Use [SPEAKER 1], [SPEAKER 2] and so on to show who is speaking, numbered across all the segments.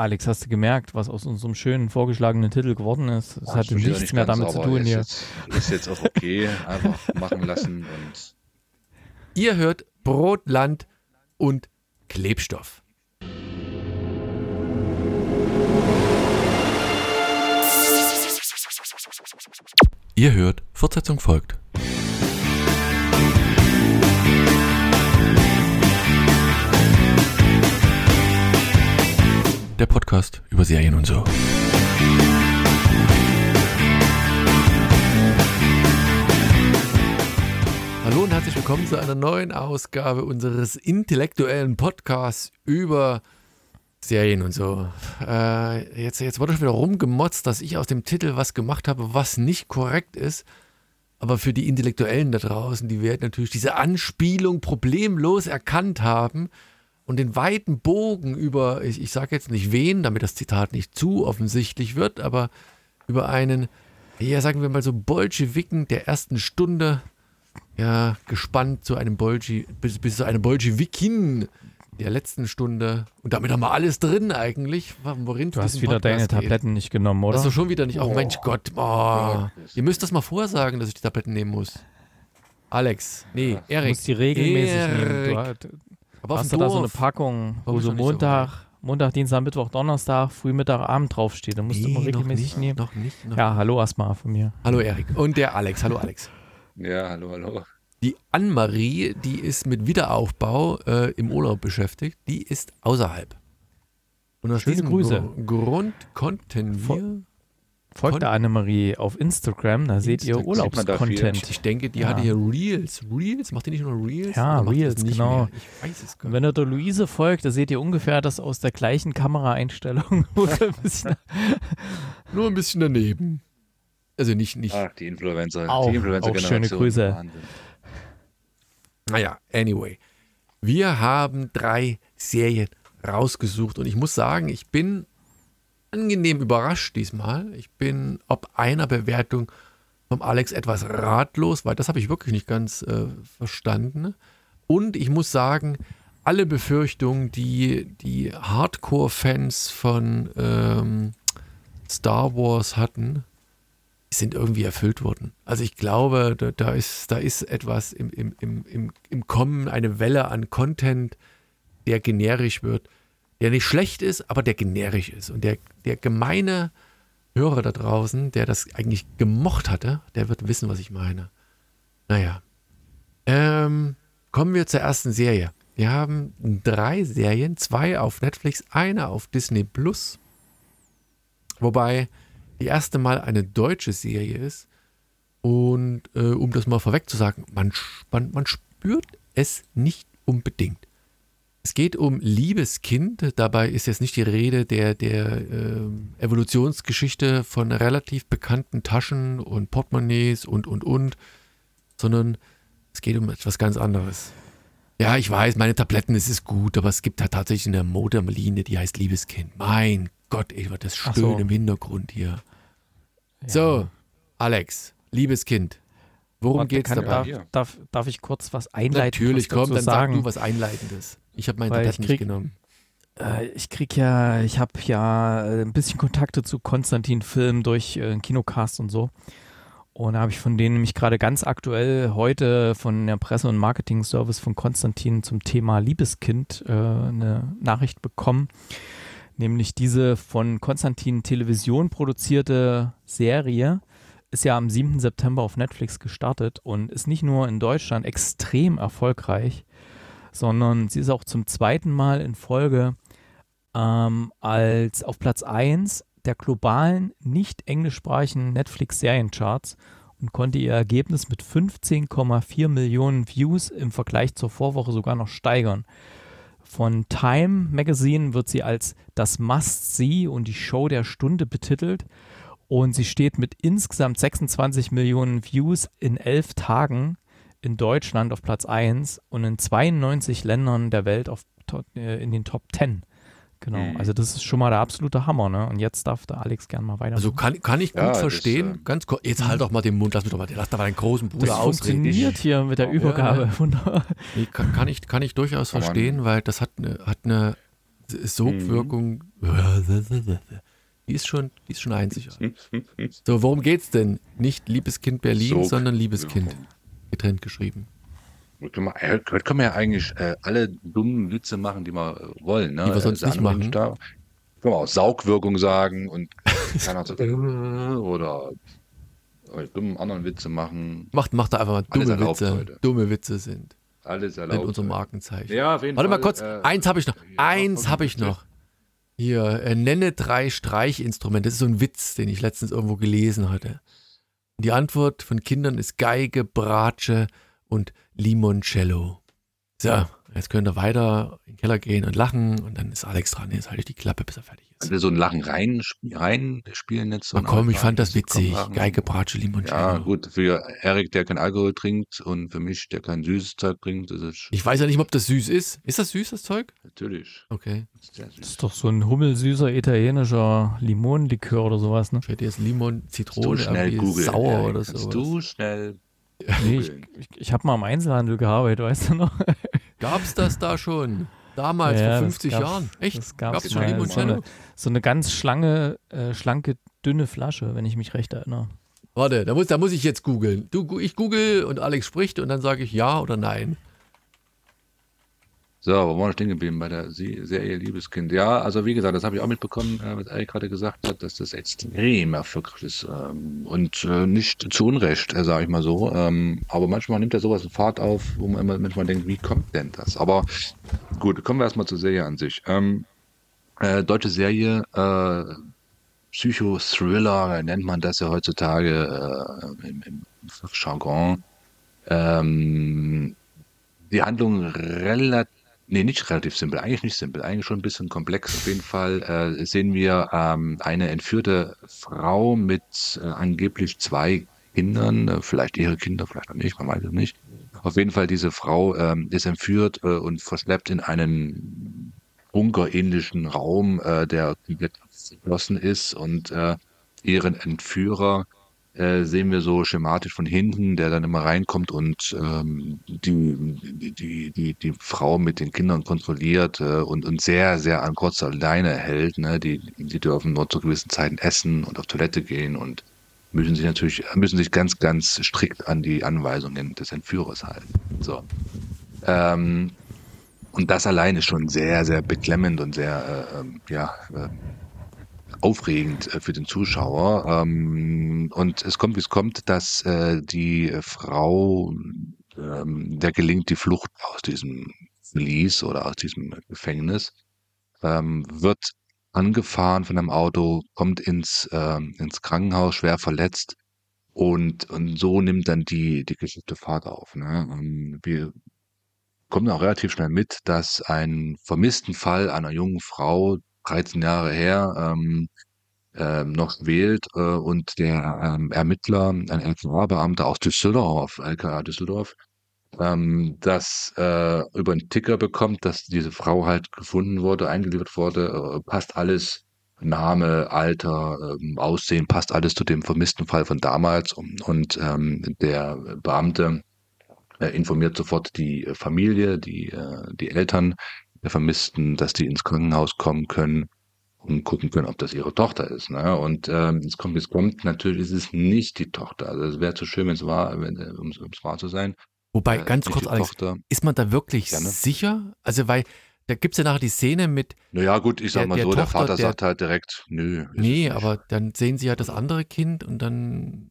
[SPEAKER 1] Alex, hast du gemerkt, was aus unserem schönen vorgeschlagenen Titel geworden ist? Es
[SPEAKER 2] Ach,
[SPEAKER 1] hatte
[SPEAKER 2] stimmt ja
[SPEAKER 1] nichts
[SPEAKER 2] nicht
[SPEAKER 1] mehr damit zu tun
[SPEAKER 2] ist
[SPEAKER 1] hier.
[SPEAKER 2] Jetzt, ist jetzt auch okay, einfach machen lassen und
[SPEAKER 3] Ihr hört Brot, Land und Klebstoff. Ihr hört, Fortsetzung folgt. Der Podcast über Serien und so. Hallo und herzlich willkommen zu einer neuen Ausgabe unseres intellektuellen Podcasts über Serien und so. Äh, jetzt, jetzt wurde schon wieder rumgemotzt, dass ich aus dem Titel was gemacht habe, was nicht korrekt ist. Aber für die Intellektuellen da draußen, die werden natürlich diese Anspielung problemlos erkannt haben und den weiten Bogen über, ich, ich sage jetzt nicht wen, damit das Zitat nicht zu offensichtlich wird, aber über einen, ja sagen wir mal so Bolschewiken der ersten Stunde, ja, gespannt zu einem Bolschi, bis, bis zu einem Bolschewikin der letzten Stunde. Und damit haben wir alles drin eigentlich, worin
[SPEAKER 1] Du hast wieder deine Tabletten nicht genommen, oder?
[SPEAKER 3] Hast du schon wieder nicht? Oh,
[SPEAKER 2] Oh.
[SPEAKER 3] Mensch Gott. Oh. Ihr müsst das mal vorsagen, dass ich die Tabletten nehmen muss. Alex. Nee,
[SPEAKER 2] Ja,
[SPEAKER 1] du
[SPEAKER 3] Erik.
[SPEAKER 1] musst die regelmäßig nehmen. Du
[SPEAKER 3] Erik.
[SPEAKER 1] hast,
[SPEAKER 3] Aber auf
[SPEAKER 1] hast du da so eine
[SPEAKER 3] Dorf.
[SPEAKER 1] Packung, wo so
[SPEAKER 3] nicht so
[SPEAKER 1] Montag, Montag, Dienstag, Mittwoch, Donnerstag, Früh, Mittag, Abend draufsteht. Da musst du
[SPEAKER 3] Nee,
[SPEAKER 1] immer
[SPEAKER 3] noch
[SPEAKER 1] regelmäßig
[SPEAKER 3] nicht,
[SPEAKER 1] nehmen.
[SPEAKER 3] Noch nicht. Noch.
[SPEAKER 1] Ja, hallo erstmal von mir.
[SPEAKER 3] Hallo Erik. Und der Alex. Hallo Alex.
[SPEAKER 2] ja, hallo, hallo.
[SPEAKER 3] Die Anne-Marie, die ist mit Wiederaufbau äh, im Urlaub beschäftigt. Die ist außerhalb. Und aus
[SPEAKER 1] Schöne
[SPEAKER 3] diesem
[SPEAKER 1] Grüße.
[SPEAKER 3] Gr- Grund konnten wir,
[SPEAKER 1] Folgt
[SPEAKER 3] Kon-
[SPEAKER 1] der Annemarie auf Instagram, da seht ihr
[SPEAKER 3] Instagram.
[SPEAKER 2] Da
[SPEAKER 1] Urlaubscontent.
[SPEAKER 3] ich denke, die
[SPEAKER 1] Ja.
[SPEAKER 3] hatte hier Reels. Reels? Macht die nicht nur Reels?
[SPEAKER 1] Ja, Reels,
[SPEAKER 3] nicht
[SPEAKER 1] genau.
[SPEAKER 3] Mehr? Ich weiß es gar
[SPEAKER 1] Und
[SPEAKER 3] nicht.
[SPEAKER 1] wenn ihr der Luise folgt, da seht ihr ungefähr das aus der gleichen Kameraeinstellung. Ein
[SPEAKER 3] Nur ein bisschen daneben. Also nicht, nicht.
[SPEAKER 2] Ach, die Influencer,
[SPEAKER 1] Auch-
[SPEAKER 2] die influencer
[SPEAKER 1] auch schöne Grüße.
[SPEAKER 2] Wahnsinn.
[SPEAKER 3] Naja, anyway. Wir haben drei Serien rausgesucht und ich muss sagen, ich bin angenehm überrascht diesmal. Ich bin ob einer Bewertung vom Alex etwas ratlos, weil das habe ich wirklich nicht ganz äh, verstanden. Und ich muss sagen, alle Befürchtungen, die die Hardcore-Fans von ähm, Star Wars hatten, sind irgendwie erfüllt worden. Also ich glaube, da, da, ist, da ist etwas im, im, im, im, im Kommen, eine Welle an Content, der generisch wird, der nicht schlecht ist, aber der generisch ist. Und der, der gemeine Hörer da draußen, der das eigentlich gemocht hatte, der wird wissen, was ich meine. Naja. Ähm, kommen wir zur ersten Serie. Wir haben drei Serien, zwei auf Netflix, eine auf Disney Plus. Wobei die erste Mal eine deutsche Serie ist. Und äh, um das mal vorweg zu sagen, man, man, man spürt es nicht unbedingt. Es geht um Liebeskind. Dabei ist jetzt nicht die Rede der, der ähm, Evolutionsgeschichte von relativ bekannten Taschen und Portemonnaies und, und, und, sondern es geht um etwas ganz anderes. Ja, ich weiß, meine Tabletten, es ist gut, aber es gibt da tatsächlich eine Modemlinie, die heißt Liebeskind. Mein Gott, ey, das Stöhnen
[SPEAKER 1] so.
[SPEAKER 3] im Hintergrund hier. So, Alex, liebes Kind, worum geht's
[SPEAKER 1] kann,
[SPEAKER 3] dabei?
[SPEAKER 1] darf, darf, darf ich kurz was einleiten?
[SPEAKER 3] Natürlich,
[SPEAKER 1] dazu
[SPEAKER 3] komm, dann
[SPEAKER 1] sagen?
[SPEAKER 3] sag du was Einleitendes. Ich habe
[SPEAKER 1] ich
[SPEAKER 3] Tabletten nicht genommen.
[SPEAKER 1] Äh, ich krieg ja, ich habe ja äh, ein bisschen Kontakte zu Konstantin Film durch äh, Kinocast und so. Und da habe ich von denen nämlich gerade ganz aktuell heute von der Presse- und Marketing-Service von Konstantin zum Thema Liebeskind äh, eine Nachricht bekommen. Nämlich diese von Konstantin Television produzierte Serie ist ja am 7. September auf Netflix gestartet und ist nicht nur in Deutschland extrem erfolgreich, sondern sie ist auch zum zweiten Mal in Folge ähm, als auf Platz 1 der globalen, nicht englischsprachigen Netflix-Seriencharts und konnte ihr Ergebnis mit 15,4 Millionen Views im Vergleich zur Vorwoche sogar noch steigern. Von Time Magazine wird sie als das Must-See und die Show der Stunde betitelt. Und sie steht mit insgesamt 26 Millionen Views in elf Tagen in Deutschland auf Platz 1 und in 92 Ländern der Welt auf, äh, in den Top 10. Genau,
[SPEAKER 2] Mhm.
[SPEAKER 1] also das ist schon mal der absolute Hammer, ne? Und jetzt darf der Alex gern mal weiter.
[SPEAKER 3] Also kann, kann ich gut
[SPEAKER 2] Ja, das,
[SPEAKER 3] verstehen.
[SPEAKER 2] äh,
[SPEAKER 3] Ganz kurz. Jetzt halt doch mal den Mund, lass mich doch mal, lass da mal deinen großen Bruder
[SPEAKER 1] das
[SPEAKER 3] ausreden.
[SPEAKER 1] funktioniert hier mit der
[SPEAKER 3] Ja.
[SPEAKER 1] Übergabe. Wunderbar.
[SPEAKER 3] Nee, kann, kann, ich, kann ich durchaus verstehen, weil das hat eine, hat eine Sogwirkung, die ist schon, die ist schon einzigartig. So, worum geht's denn? Nicht Liebes Kind Berlin,
[SPEAKER 2] Sog-
[SPEAKER 3] sondern Liebes Kind. Getrennt geschrieben.
[SPEAKER 2] Heute können wir, äh, können wir ja eigentlich äh, alle dummen Witze machen, die wir äh, wollen. Ne?
[SPEAKER 3] Die wir sonst
[SPEAKER 2] Äh,
[SPEAKER 3] nicht machen.
[SPEAKER 2] Da. Können wir auch Saugwirkung sagen und keiner so, oder äh, dummen anderen Witze machen.
[SPEAKER 3] Macht, macht da einfach mal dumme
[SPEAKER 2] erlaubt
[SPEAKER 3] Witze.
[SPEAKER 2] heute.
[SPEAKER 3] Dumme Witze sind.
[SPEAKER 2] Alles erlaubt.
[SPEAKER 3] unsere Markenzeichen.
[SPEAKER 2] Ja, auf jeden
[SPEAKER 3] Warte
[SPEAKER 2] Fall.
[SPEAKER 3] mal kurz,
[SPEAKER 2] äh,
[SPEAKER 3] eins habe ich noch.
[SPEAKER 2] ja,
[SPEAKER 3] Eins habe ich noch. Hier, äh, nenne drei Streichinstrumente. Das ist so ein Witz, den ich letztens irgendwo gelesen hatte. Die Antwort von Kindern ist Geige, Bratsche und Limoncello. So, jetzt könnt ihr weiter in den Keller gehen und lachen und dann ist Alex dran. Jetzt halte ich die Klappe, bis er fertig ist.
[SPEAKER 2] Also so ein Lachen rein, rein spielen jetzt so. Ein
[SPEAKER 3] komm, ich fand das witzig. Geige, Bratsche, Limoncello.
[SPEAKER 2] Ja, gut, für Erik, der kein Alkohol trinkt und für mich, der kein süßes Zeug trinkt, ist es
[SPEAKER 3] Ich weiß ja nicht, ob das süß ist. Ist das süß, das Zeug?
[SPEAKER 2] natürlich
[SPEAKER 3] Okay.
[SPEAKER 2] sehr
[SPEAKER 1] Das ist doch so ein hummelsüßer italienischer Limonenlikör oder sowas, ne?
[SPEAKER 3] Ich hätte jetzt Limon,
[SPEAKER 2] Du
[SPEAKER 3] Zitrone,
[SPEAKER 2] schnell googeln.
[SPEAKER 3] sauer
[SPEAKER 2] Erik,
[SPEAKER 3] oder
[SPEAKER 2] kannst
[SPEAKER 3] so.
[SPEAKER 2] Du schnell
[SPEAKER 1] Nee, ich, ich, ich habe mal im Einzelhandel gearbeitet, weißt du noch?
[SPEAKER 3] Gab's das da schon? Damals,
[SPEAKER 1] Ja,
[SPEAKER 3] vor
[SPEAKER 1] das
[SPEAKER 3] 50
[SPEAKER 1] gab's-
[SPEAKER 3] Jahren? Echt?
[SPEAKER 1] Gab's
[SPEAKER 3] Gab's schon. Limoncello?
[SPEAKER 1] So eine, so eine ganz schlange, äh, schlanke, dünne Flasche, wenn ich mich recht erinnere.
[SPEAKER 3] Warte, da muss, da muss ich jetzt googeln. Du, ich google und Alex spricht und dann sage ich ja oder nein.
[SPEAKER 2] So, wo waren wir stehen geblieben bei der Se- Serie Liebeskind? Ja, also wie gesagt, das habe ich auch mitbekommen, äh, was Erik gerade gesagt hat, dass das extrem erfolgreich ist ähm, und äh, nicht zu Unrecht, äh, sage ich mal so. Ähm, aber manchmal nimmt er sowas in Fahrt auf, wo man immer manchmal denkt, wie kommt denn das? Aber gut, kommen wir erstmal zur Serie an sich. Ähm, äh, deutsche Serie, äh, Psychothriller nennt man das ja heutzutage äh, im, im Fachjargon. Ähm, die Handlung relativ, nee, nicht relativ simpel, eigentlich nicht simpel, eigentlich schon ein bisschen komplex. Auf jeden Fall äh, sehen wir ähm, eine entführte Frau mit äh, angeblich zwei Kindern, äh, vielleicht ihre Kinder, vielleicht auch nicht, man weiß es nicht. Auf jeden Fall, diese Frau ähm, ist entführt äh, und verschleppt in einen bunkerähnlichen Raum, äh, der komplett verschlossen ist und äh, ihren Entführer äh, sehen wir so schematisch von hinten, der dann immer reinkommt und ähm, die, die, die, die Frau mit den Kindern kontrolliert äh, und, und sehr, sehr an kurzer Leine hält. Ne? Die, die dürfen nur zu gewissen Zeiten essen und auf Toilette gehen und müssen sich natürlich, müssen sich ganz, ganz strikt an die Anweisungen des Entführers halten. So. Ähm, und das allein ist schon sehr, sehr beklemmend und sehr, äh, ähm, ja, äh, aufregend äh, für den Zuschauer. Ähm, und es kommt, wie es kommt, dass äh, die Frau, ähm, der gelingt die Flucht aus diesem Verlies oder aus diesem Gefängnis, ähm, wird angefahren von einem Auto, kommt ins, ins Krankenhaus, schwer verletzt. Und, und so nimmt dann die, die Geschichte Fahrt auf. Ne? Wir kommen auch relativ schnell mit, dass ein vermissten Fall einer jungen Frau, 13 Jahre her, ähm, ähm, noch wählt äh, und der ähm, Ermittler, ein LKA-Beamter aus Düsseldorf, LKA Düsseldorf, ähm, das äh, über einen Ticker bekommt, dass diese Frau halt gefunden wurde, eingeliefert wurde, äh, passt alles, Name, Alter, ähm, Aussehen, passt alles zu dem vermissten Fall von damals und, und ähm, der Beamte äh, informiert sofort die äh, Familie, die, äh, die Eltern der Vermissten, dass die ins Krankenhaus kommen können und gucken können, ob das ihre Tochter ist. Ne? Und ähm, es kommt, es kommt, natürlich ist es nicht die Tochter. Also es wäre zu schön, wenn es wahr, wenn, um es wahr zu sein.
[SPEAKER 3] Wobei,
[SPEAKER 2] Äh,
[SPEAKER 3] ganz kurz, Alex,
[SPEAKER 2] Tochter.
[SPEAKER 3] ist man da wirklich
[SPEAKER 2] Ja, ne?
[SPEAKER 3] sicher? Also, weil da gibt es ja nachher die Szene mit,
[SPEAKER 2] Naja, gut, ich sag
[SPEAKER 3] Der-
[SPEAKER 2] mal
[SPEAKER 3] der
[SPEAKER 2] so, der
[SPEAKER 3] Tochter,
[SPEAKER 2] Vater
[SPEAKER 3] der-
[SPEAKER 2] sagt halt direkt, nö.
[SPEAKER 3] nee, aber dann sehen sie ja das andere Kind und dann,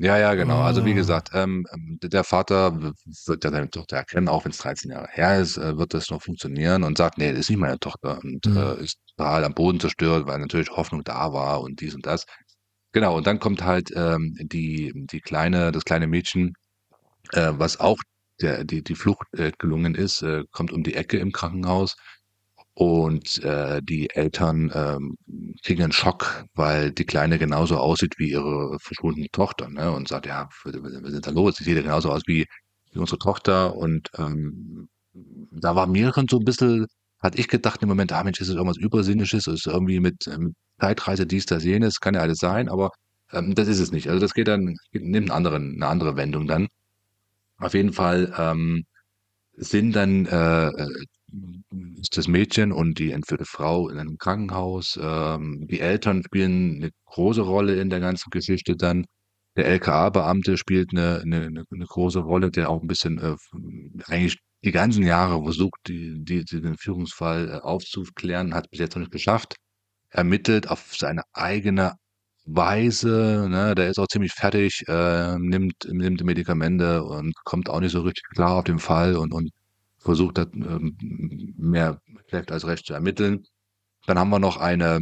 [SPEAKER 2] Ja, ja, genau. Also wie
[SPEAKER 3] Ah.
[SPEAKER 2] gesagt, ähm, ähm, der Vater wird ja seine Tochter erkennen, auch wenn es 13 Jahre her ist, äh, wird das noch funktionieren und sagt, nee, das ist nicht meine Tochter und
[SPEAKER 3] Mhm.
[SPEAKER 2] äh, ist total am Boden zerstört, weil natürlich Hoffnung da war und dies und das. Genau, und dann kommt halt ähm, die, die kleine, das kleine Mädchen, äh, was auch der, die, die Flucht äh, gelungen ist, äh, kommt um die Ecke im Krankenhaus und äh, die Eltern ähm, kriegen einen Schock, weil die Kleine genauso aussieht wie ihre verschwundene Tochter, ne? Und sagt, ja, was ist da los? Sie sieht genauso aus wie, wie unsere Tochter. Und ähm, da war mir schon so ein bisschen, hatte ich gedacht im Moment, ah Mensch, ist es irgendwas Übersinnliches, ist es irgendwie mit ähm, Zeitreise, dies, das, jenes, kann ja alles sein, aber ähm, das ist es nicht. Also das geht dann, nimmt einen anderen, eine andere Wendung dann. Auf jeden Fall ähm, sind dann äh, äh, ist das Mädchen und die entführte Frau in einem Krankenhaus. Ähm, die Eltern spielen eine große Rolle in der ganzen Geschichte dann. Der LKA-Beamte spielt eine, eine, eine, große Rolle, der auch ein bisschen äh, eigentlich die ganzen Jahre versucht, die, die, den Führungsfall äh, aufzuklären, hat bis jetzt noch nicht geschafft. Ermittelt auf seine eigene Weise, ne? Der ist auch ziemlich fertig, äh, nimmt, nimmt Medikamente und kommt auch nicht so richtig klar auf den Fall und, und versucht, das, ähm, mehr schlecht als recht zu ermitteln. Dann haben wir noch eine,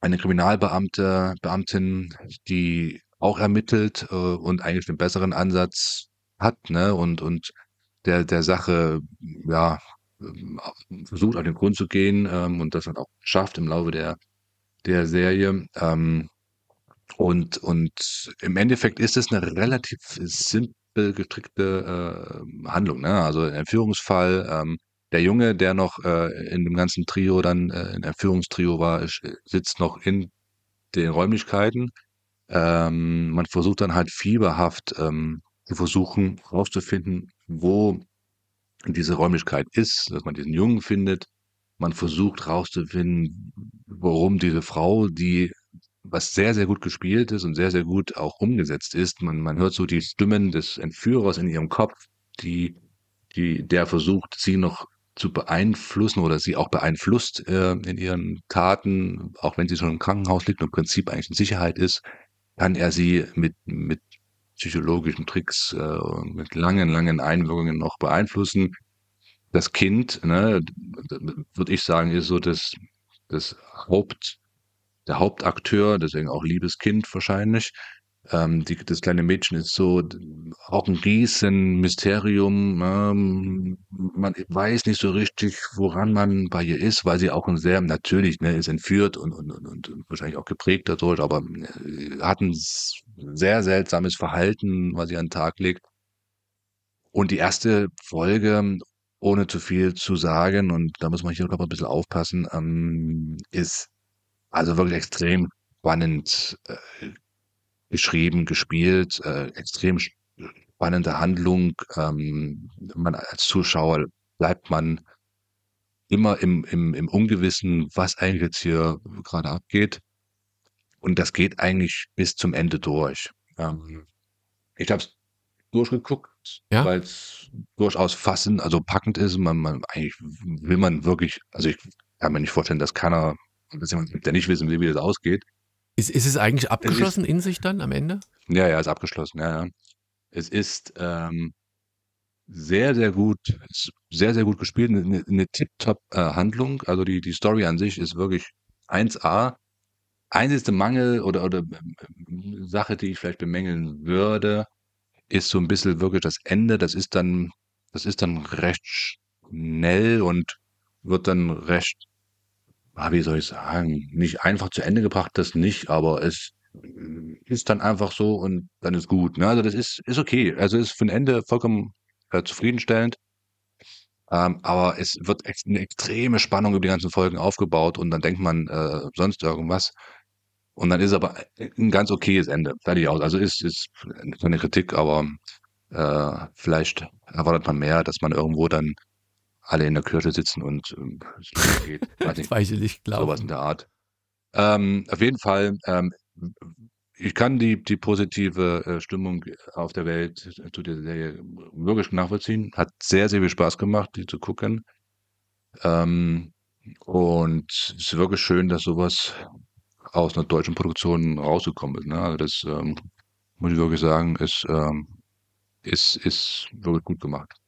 [SPEAKER 2] eine Kriminalbeamte, Beamtin, die auch ermittelt äh, und eigentlich den besseren Ansatz hat, ne? Und, und der, der Sache, ja, versucht auf den Grund zu gehen ähm, und das dann auch schafft im Laufe der, der Serie. Ähm, und, und im Endeffekt ist es eine relativ simpel gestrickte äh, Handlung. Ne? Also ein Entführungsfall, ähm, der Junge, der noch äh, in dem ganzen Trio dann äh, in Entführungstrio war, sitzt noch in den Räumlichkeiten. Ähm, man versucht dann halt fieberhaft ähm, zu versuchen, herauszufinden, wo diese Räumlichkeit ist, dass man diesen Jungen findet. Man versucht herauszufinden, warum diese Frau, die was sehr, sehr gut gespielt ist und sehr, sehr gut auch umgesetzt ist. Man, man hört so die Stimmen des Entführers in ihrem Kopf, die, die, der versucht, sie noch zu beeinflussen oder sie auch beeinflusst äh, in ihren Taten, auch wenn sie schon im Krankenhaus liegt und im Prinzip eigentlich in Sicherheit ist, kann er sie mit, mit psychologischen Tricks, äh, mit langen, langen Einwirkungen noch beeinflussen. Das Kind, ne, würde ich sagen, ist so das, das Haupt, der Hauptakteur, deswegen auch liebes Kind wahrscheinlich. Ähm, die, das kleine Mädchen ist so auch ein riesen Mysterium. Ähm, man weiß nicht so richtig, woran man bei ihr ist, weil sie auch ein sehr, natürlich, ne, ist entführt und, und, und, und wahrscheinlich auch geprägt dadurch, aber äh, hat ein sehr seltsames Verhalten, was sie an den Tag legt. Und die erste Folge, ohne zu viel zu sagen, und da muss man hier, glaube ich, ein bisschen aufpassen, ähm, ist also wirklich extrem spannend äh, geschrieben, gespielt, äh, extrem spannende Handlung. Ähm, man als Zuschauer bleibt man immer im, im, im Ungewissen, was eigentlich jetzt hier gerade abgeht. Und das geht eigentlich bis zum Ende durch. Ähm, ich habe es durchgeguckt, ja? weil es durchaus fassend, also packend ist. Man, man, eigentlich will man wirklich, also ich kann mir nicht vorstellen, dass keiner, dass jemand, der nicht wissen will, wie das ausgeht,
[SPEAKER 3] ist, ist es eigentlich abgeschlossen ist, in sich dann am Ende?
[SPEAKER 2] Ja, ja, ist abgeschlossen, ja, ja. Es ist ähm, sehr, sehr gut, sehr, sehr gut gespielt, eine, eine Tip-Top-Handlung. Äh, also die, die Story an sich ist wirklich 1A. Einzige Mangel oder, oder äh, Sache, die ich vielleicht bemängeln würde, ist so ein bisschen wirklich das Ende. Das ist dann, das ist dann recht schnell und wird dann recht ah, wie soll ich sagen, nicht einfach zu Ende gebracht, das nicht, aber es ist dann einfach so und dann ist gut. Ne? Also das ist, ist okay. Also ist für ein Ende vollkommen äh, zufriedenstellend. Ähm, aber es wird ex eine extreme Spannung über die ganzen Folgen aufgebaut und dann denkt man äh, sonst irgendwas. Und dann ist aber ein ganz okayes Ende. Fertig aus. Also ist, ist eine Kritik, aber äh, vielleicht erwartet man mehr, dass man irgendwo dann alle in der Kirche sitzen und ähm,
[SPEAKER 3] geht. Weiß nicht, Weiß ich nicht, glaube
[SPEAKER 2] Sowas in der Art. Ähm, auf jeden Fall, ähm, ich kann die, die positive äh, Stimmung auf der Welt zu der Serie wirklich nachvollziehen. Hat sehr, sehr viel Spaß gemacht, die zu gucken. Ähm, und es ist wirklich schön, dass sowas aus einer deutschen Produktion rausgekommen ist. Ne? Also das ähm, muss ich wirklich sagen, ist, ähm, ist, ist wirklich gut gemacht.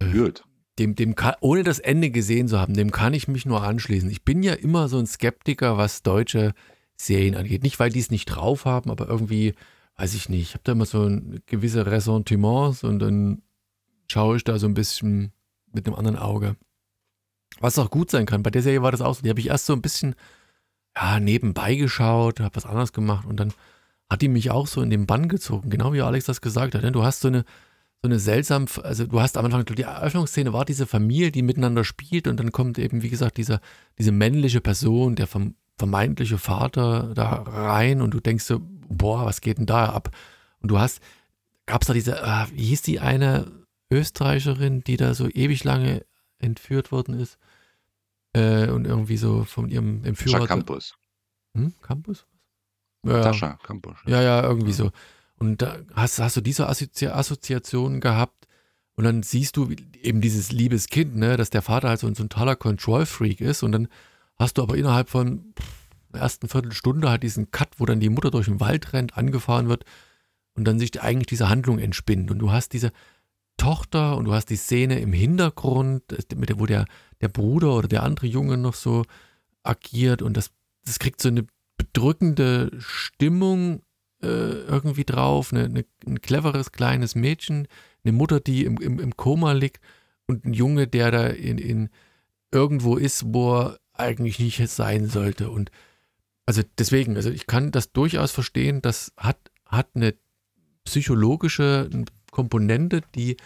[SPEAKER 3] Gut. Dem, dem kann, ohne das Ende gesehen zu haben, dem kann ich mich nur anschließen. Ich bin ja immer so ein Skeptiker, was deutsche Serien angeht. Nicht, weil die es nicht drauf haben, aber irgendwie, weiß ich nicht, ich habe da immer so ein gewisse Ressentiments und dann schaue ich da so ein bisschen mit einem anderen Auge. Was auch gut sein kann. Bei der Serie war das auch so. Die habe ich erst so ein bisschen ja, nebenbei geschaut, habe was anderes gemacht und dann hat die mich auch so in den Bann gezogen, genau wie Alex das gesagt hat. Ne? Du hast so eine, so eine seltsam, also du hast am Anfang, die Eröffnungsszene war diese Familie, die miteinander spielt und dann kommt eben, wie gesagt, dieser, diese männliche Person, der vermeintliche Vater da rein und du denkst so, boah, was geht denn da ab? Und du hast, gab es da diese, äh, wie hieß die eine, Österreicherin, die da so ewig lange entführt worden ist äh, und irgendwie so von ihrem Entführer.
[SPEAKER 2] Sascha Campus.
[SPEAKER 3] Hm? Campus?
[SPEAKER 2] Ja. Sascha Campus.
[SPEAKER 3] Ja, ja, irgendwie so. Und da hast, hast du diese Assozi Assoziation gehabt und dann siehst du eben dieses liebes Kind, ne, dass der Vater halt so, ein totaler Control-Freak ist und dann hast du aber innerhalb von der ersten Viertelstunde halt diesen Cut, wo dann die Mutter durch den Wald rennt, angefahren wird und dann sich eigentlich diese Handlung entspinnt und du hast diese Tochter und du hast die Szene im Hintergrund, wo der, der Bruder oder der andere Junge noch so agiert und das, das kriegt so eine bedrückende Stimmung äh, irgendwie drauf, eine, eine, ein cleveres kleines Mädchen, eine Mutter, die im, im, im Koma liegt und ein Junge, der da in, in irgendwo ist, wo er eigentlich nicht sein sollte. Und also deswegen, also ich kann das durchaus verstehen, das hat, hat eine psychologische Komponente, die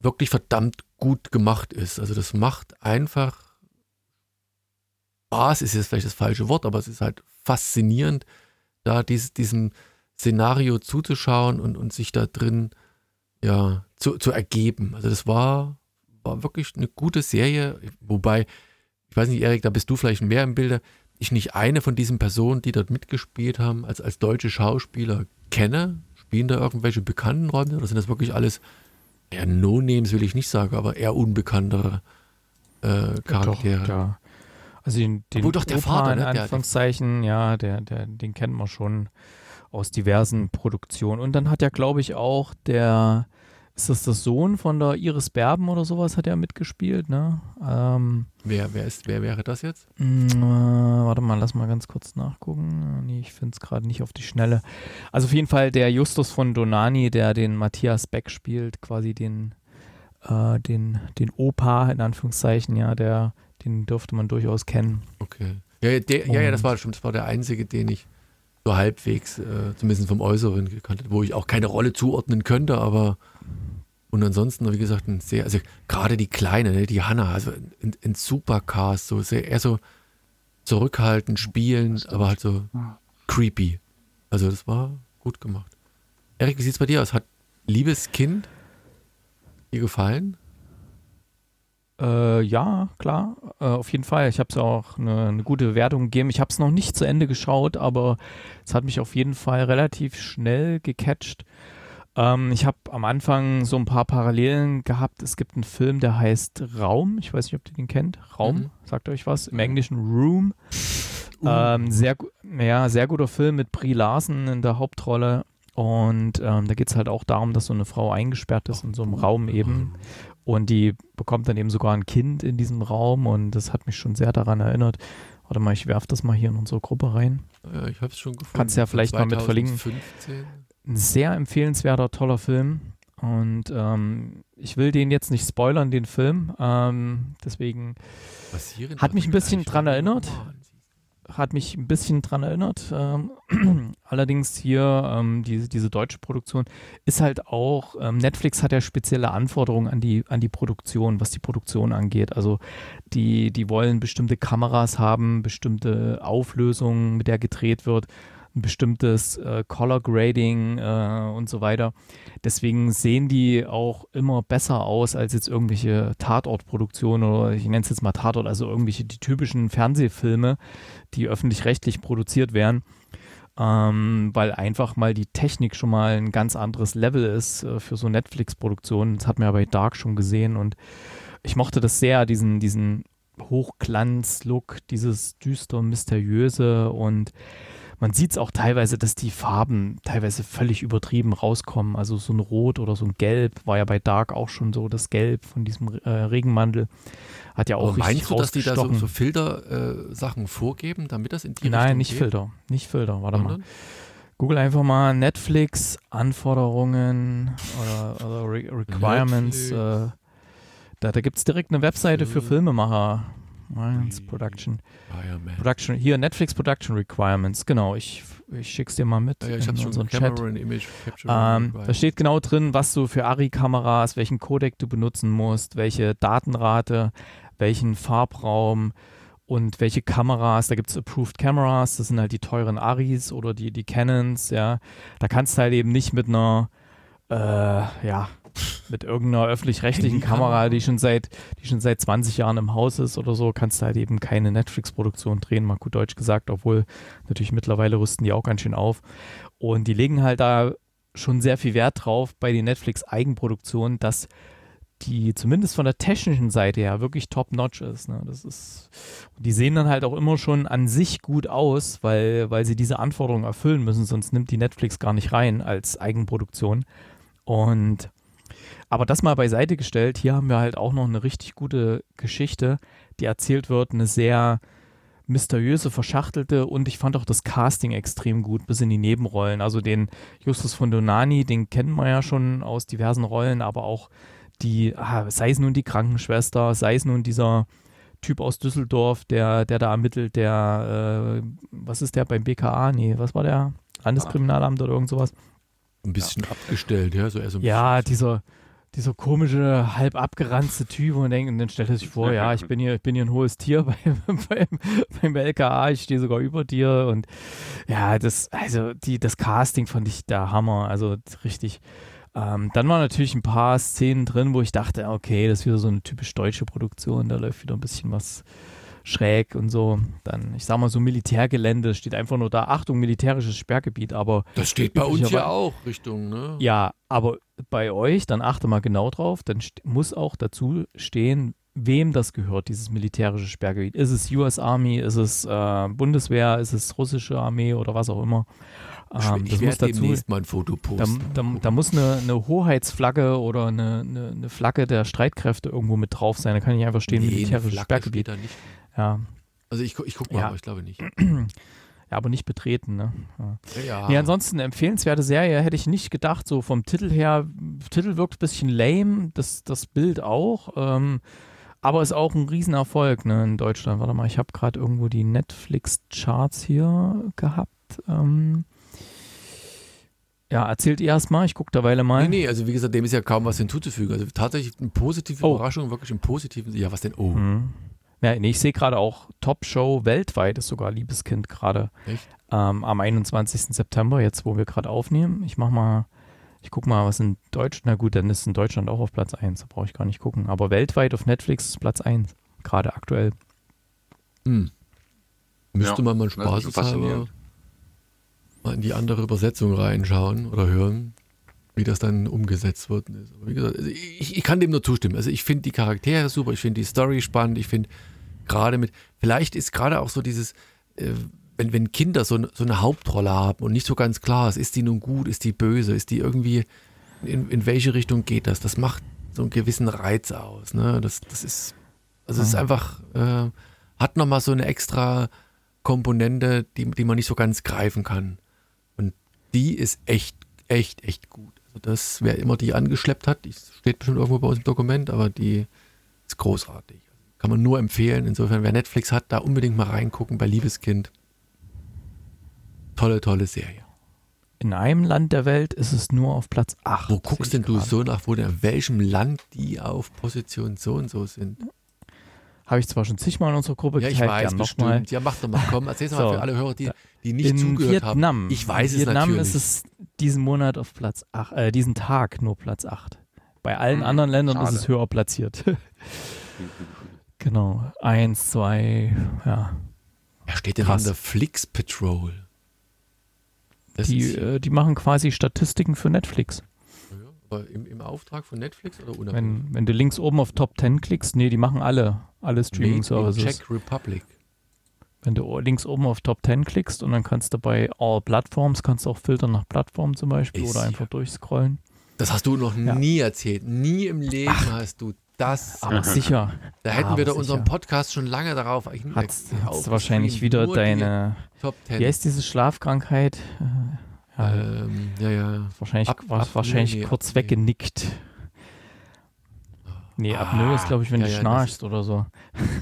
[SPEAKER 3] wirklich verdammt gut gemacht ist. Also das macht einfach Spaß, ist jetzt vielleicht das falsche Wort, aber es ist halt faszinierend, da dies, diesem Szenario zuzuschauen und, und sich da drin ja, zu, zu ergeben. Also das war, war wirklich eine gute Serie, wobei, ich weiß nicht, Erik, da bist du vielleicht mehr im Bilde, ich nicht eine von diesen Personen, die dort mitgespielt haben, als, als deutsche Schauspieler kenne. Spielen da irgendwelche bekannten Räume oder sind das wirklich alles eher No-Names, will ich nicht sagen, aber eher unbekanntere äh, Charaktere?
[SPEAKER 1] Doch, ja. Also den, den
[SPEAKER 3] Obwohl doch der Opa Vater, ne?
[SPEAKER 1] in Anführungszeichen, ja, der, der, den kennt man schon aus diversen Produktionen. Und dann hat ja, glaube ich, auch der, ist das das Sohn von der Iris Berben oder sowas, hat er mitgespielt, ne? Ähm,
[SPEAKER 3] wer, wer, ist, wer wäre das jetzt?
[SPEAKER 1] Mh, äh, warte mal, lass mal ganz kurz nachgucken. Nee, ich finde es gerade nicht auf die Schnelle. Also auf jeden Fall der Justus von Donani, der den Matthias Beck spielt, quasi den, äh, den, den Opa, in Anführungszeichen, ja, der den dürfte man durchaus kennen.
[SPEAKER 3] Okay. Ja, der, ja, ja, das war schon, das war der einzige, den ich so halbwegs, äh, zumindest vom Äußeren gekannt habe, wo ich auch keine Rolle zuordnen könnte, aber und ansonsten, wie gesagt, ein sehr, also gerade die Kleine, ne, die Hanna, also ein, ein Supercast, so sehr, eher so zurückhaltend, spielend, aber halt so creepy. Also das war gut gemacht. Erik, wie sieht es bei dir aus? Hat Liebes Kind dir gefallen?
[SPEAKER 1] Äh, ja, klar, äh, auf jeden Fall. Ich habe es auch eine, eine, gute Bewertung gegeben. Ich habe es noch nicht zu Ende geschaut, aber es hat mich auf jeden Fall relativ schnell gecatcht. Ähm, ich habe am Anfang so ein paar Parallelen gehabt. Es gibt einen Film, der heißt Raum. Ich weiß nicht, ob ihr den kennt. Raum, mhm. sagt euch was? Im Englischen Room. Uh. Ähm, sehr, ja, sehr guter Film mit Brie Larson in der Hauptrolle. Und ähm, da geht es halt auch darum, dass so eine Frau eingesperrt ist in so einem Raum eben. Und die bekommt dann eben sogar ein Kind in diesem Raum und das hat mich schon sehr daran erinnert. Warte mal, ich werfe das mal hier in unsere Gruppe rein.
[SPEAKER 3] Ja, ich habe es schon gefunden.
[SPEAKER 1] Kannst ja vielleicht 2015. mal mit verlinken. Ein sehr empfehlenswerter, toller Film. Und ähm, ich will den jetzt nicht spoilern, den Film. Ähm, deswegen hat mich ein bisschen dran erinnert. Hat mich ein bisschen dran erinnert. Ähm, allerdings hier ähm, die, diese deutsche Produktion ist halt auch, ähm, Netflix hat ja spezielle Anforderungen an die, an die Produktion, was die Produktion angeht. Also die, die wollen bestimmte Kameras haben, bestimmte Auflösungen, mit der gedreht wird ein bestimmtes äh, Color Grading äh, und so weiter. Deswegen sehen die auch immer besser aus als jetzt irgendwelche Tatortproduktionen oder ich nenne es jetzt mal Tatort, also irgendwelche die typischen Fernsehfilme, die öffentlich-rechtlich produziert werden. Ähm, weil einfach mal die Technik schon mal ein ganz anderes Level ist äh, für so Netflix-Produktionen. Das hat man ja bei Dark schon gesehen und ich mochte das sehr, diesen, diesen Hochglanz-Look, dieses düster, mysteriöse und man sieht es auch teilweise, dass die Farben teilweise völlig übertrieben rauskommen. Also so ein Rot oder so ein Gelb war ja bei Dark auch schon so. Das Gelb von diesem äh, Regenmantel hat ja auch Aber
[SPEAKER 3] meinst du, dass die da so, so Filter-Sachen äh, vorgeben, damit das in die
[SPEAKER 1] Nein, Richtung nicht geht? Filter. Nicht Filter. Warte Sondern? mal. Google einfach mal Netflix Anforderungen oder, oder Re Requirements. Äh, da da gibt es direkt eine Webseite für Filmemacher. Lions Production. Production. Hier, Netflix Production Requirements. Genau, ich, ich schick's dir mal mit.
[SPEAKER 3] Ja, ja ich in unseren
[SPEAKER 1] schon Chat. Image ähm, da steht genau drin, was du für ARRI-Kameras, welchen Codec du benutzen musst, welche Datenrate, welchen Farbraum und welche Kameras. Da gibt es Approved Cameras, das sind halt die teuren ARRIs oder die, die Canons, ja. Da kannst du halt eben nicht mit einer, äh, ja, mit irgendeiner öffentlich-rechtlichen Kamera, die schon seit, die schon seit 20 Jahren im Haus ist oder so, kannst du halt eben keine Netflix-Produktion drehen, mal gut Deutsch gesagt, obwohl natürlich mittlerweile rüsten die auch ganz schön auf. Und die legen halt da schon sehr viel Wert drauf bei den Netflix-Eigenproduktionen, dass die zumindest von der technischen Seite her wirklich top-notch ist. Ne? Das ist, die sehen dann halt auch immer schon an sich gut aus, weil, weil sie diese Anforderungen erfüllen müssen, sonst nimmt die Netflix gar nicht rein als Eigenproduktion. Und aber das mal beiseite gestellt, hier haben wir halt auch noch eine richtig gute Geschichte, die erzählt wird, eine sehr mysteriöse, verschachtelte und ich fand auch das Casting extrem gut, bis in die Nebenrollen. Also den Justus von Donani, den kennen wir ja schon aus diversen Rollen, aber auch die, ah, sei es nun die Krankenschwester, sei es nun dieser Typ aus Düsseldorf, der, der da ermittelt, der, äh, was ist der beim BKA? Nee, was war der? Landeskriminalamt oder irgend sowas?
[SPEAKER 3] Ein bisschen ja. abgestellt, ja, so eher so
[SPEAKER 1] Ja, dieser, dieser komische, halb abgeranzte Typ und, denkt, und dann stellt er sich vor, ja, ich bin hier, ich bin hier ein hohes Tier beim, beim, beim LKA, ich stehe sogar über dir und ja, das, also die, das Casting fand ich der Hammer, also richtig. Ähm, dann waren natürlich ein paar Szenen drin, wo ich dachte, okay, das ist wieder so eine typisch deutsche Produktion, da läuft wieder ein bisschen was schräg und so. Dann, ich sag mal, so Militärgelände steht einfach nur da. Achtung, militärisches Sperrgebiet, aber.
[SPEAKER 3] Das steht bei uns ja auch Richtung, ne?
[SPEAKER 1] Ja, aber bei euch, dann achte mal genau drauf, dann muss auch dazu stehen, wem das gehört, dieses militärische Sperrgebiet. Ist es US Army, ist es äh, Bundeswehr, ist es russische Armee oder was auch immer.
[SPEAKER 3] Ähm, ich werde demnächst mal ein Foto posten.
[SPEAKER 1] Da, da, da muss eine, eine, Hoheitsflagge oder eine, eine, eine, Flagge der Streitkräfte irgendwo mit drauf sein. Da kann ich einfach stehen, nee, militärisches Sperrgebiet.
[SPEAKER 3] Da.
[SPEAKER 1] Ja.
[SPEAKER 3] Also ich, ich gucke mal,
[SPEAKER 1] ja.
[SPEAKER 3] aber ich glaube nicht.
[SPEAKER 1] Ja, aber nicht betreten, ne?
[SPEAKER 3] Ja. ja.
[SPEAKER 1] Nee, ansonsten empfehlenswerte Serie hätte ich nicht gedacht, so vom Titel her. Titel wirkt ein bisschen lame, das, das Bild auch. Ähm, aber ist auch ein Riesenerfolg ne, in Deutschland. Warte mal, ich habe gerade irgendwo die Netflix-Charts hier gehabt. Ähm, ja, erzählt ihr erstmal, ich gucke derweile mal.
[SPEAKER 3] Nee, nee, also wie gesagt, dem ist ja kaum was hinzuzufügen. Also tatsächlich eine positive oh. Überraschung, wirklich im positiven. Ja, was denn? Oh.
[SPEAKER 1] Mhm. Ja, nee, ich sehe gerade auch Top-Show weltweit ist sogar Liebeskind gerade. Ähm, am 21. September, jetzt wo wir gerade aufnehmen. Ich mach mal, ich gucke mal, was in Deutschland, na gut, dann ist in Deutschland auch auf Platz 1, da brauche ich gar nicht gucken. Aber weltweit auf Netflix ist Platz 1, gerade aktuell.
[SPEAKER 3] Hm. Müsste ja, man mal Spaß haben mal in die andere Übersetzung reinschauen oder hören, wie das dann umgesetzt wird. Aber wie gesagt, also ich, ich kann dem nur zustimmen. Also ich finde die Charaktere super, ich finde die Story spannend, ich finde gerade mit, vielleicht ist gerade auch so dieses, äh, wenn, wenn Kinder so, so eine Hauptrolle haben und nicht so ganz klar ist, ist die nun gut, ist die böse, ist die irgendwie, in, in welche Richtung geht das? Das macht so einen gewissen Reiz aus. Ne? Das, das ist, also es ist mhm. einfach, äh, hat nochmal so eine extra Komponente, die, die man nicht so ganz greifen kann die ist echt, echt, echt gut. Also das, wer immer die angeschleppt hat, die steht bestimmt irgendwo bei uns im Dokument, aber die ist großartig. Kann man nur empfehlen. Insofern, wer Netflix hat, da unbedingt mal reingucken bei Liebeskind. Tolle, tolle Serie.
[SPEAKER 1] In einem Land der Welt ist es nur auf Platz 8.
[SPEAKER 3] Wo guckst denn du so nach, wo in welchem Land die auf Position so und so sind?
[SPEAKER 1] Habe ich zwar schon zigmal in unserer Gruppe
[SPEAKER 3] ja, ich weiß, bestimmt. Noch mal. Ja, mach doch mal, komm, erzähl's so. mal für alle Hörer, die, die nicht in zugehört
[SPEAKER 1] Vietnam.
[SPEAKER 3] haben. Ich weiß
[SPEAKER 1] in
[SPEAKER 3] es
[SPEAKER 1] Vietnam
[SPEAKER 3] natürlich.
[SPEAKER 1] ist es diesen Monat auf Platz 8, äh, diesen Tag nur Platz 8. Bei allen hm, anderen Ländern schade. ist es höher platziert. genau. Eins, zwei, ja.
[SPEAKER 3] Er steht in der Flix Patrol.
[SPEAKER 1] die, äh, die machen quasi Statistiken für Netflix.
[SPEAKER 3] Aber im, im Auftrag von Netflix oder unabhängig?
[SPEAKER 1] Wenn, wenn du links oben auf Top 10 klickst, nee, die machen alle, alle Streaming-Services.
[SPEAKER 3] Czech Republic.
[SPEAKER 1] Wenn du links oben auf Top 10 klickst und dann kannst du bei All Platforms, kannst du auch filtern nach Plattform zum Beispiel Ist oder einfach ja. durchscrollen.
[SPEAKER 3] Das hast du noch ja. nie erzählt. Nie im Leben Ach, hast du das.
[SPEAKER 1] Aber sicher.
[SPEAKER 3] Da hätten
[SPEAKER 1] aber
[SPEAKER 3] wir doch unseren Podcast schon lange darauf.
[SPEAKER 1] Hat's, hat's wahrscheinlich wieder deine. Top 10. Wie heißt diese Schlafkrankheit?
[SPEAKER 3] Ja, ähm, ja, ja.
[SPEAKER 1] Wahrscheinlich, ab, war ab, wahrscheinlich nee, kurz nee. weggenickt. Nee, ah, Apnoe ist, glaube ich, wenn ja, du ja, schnarchst oder so.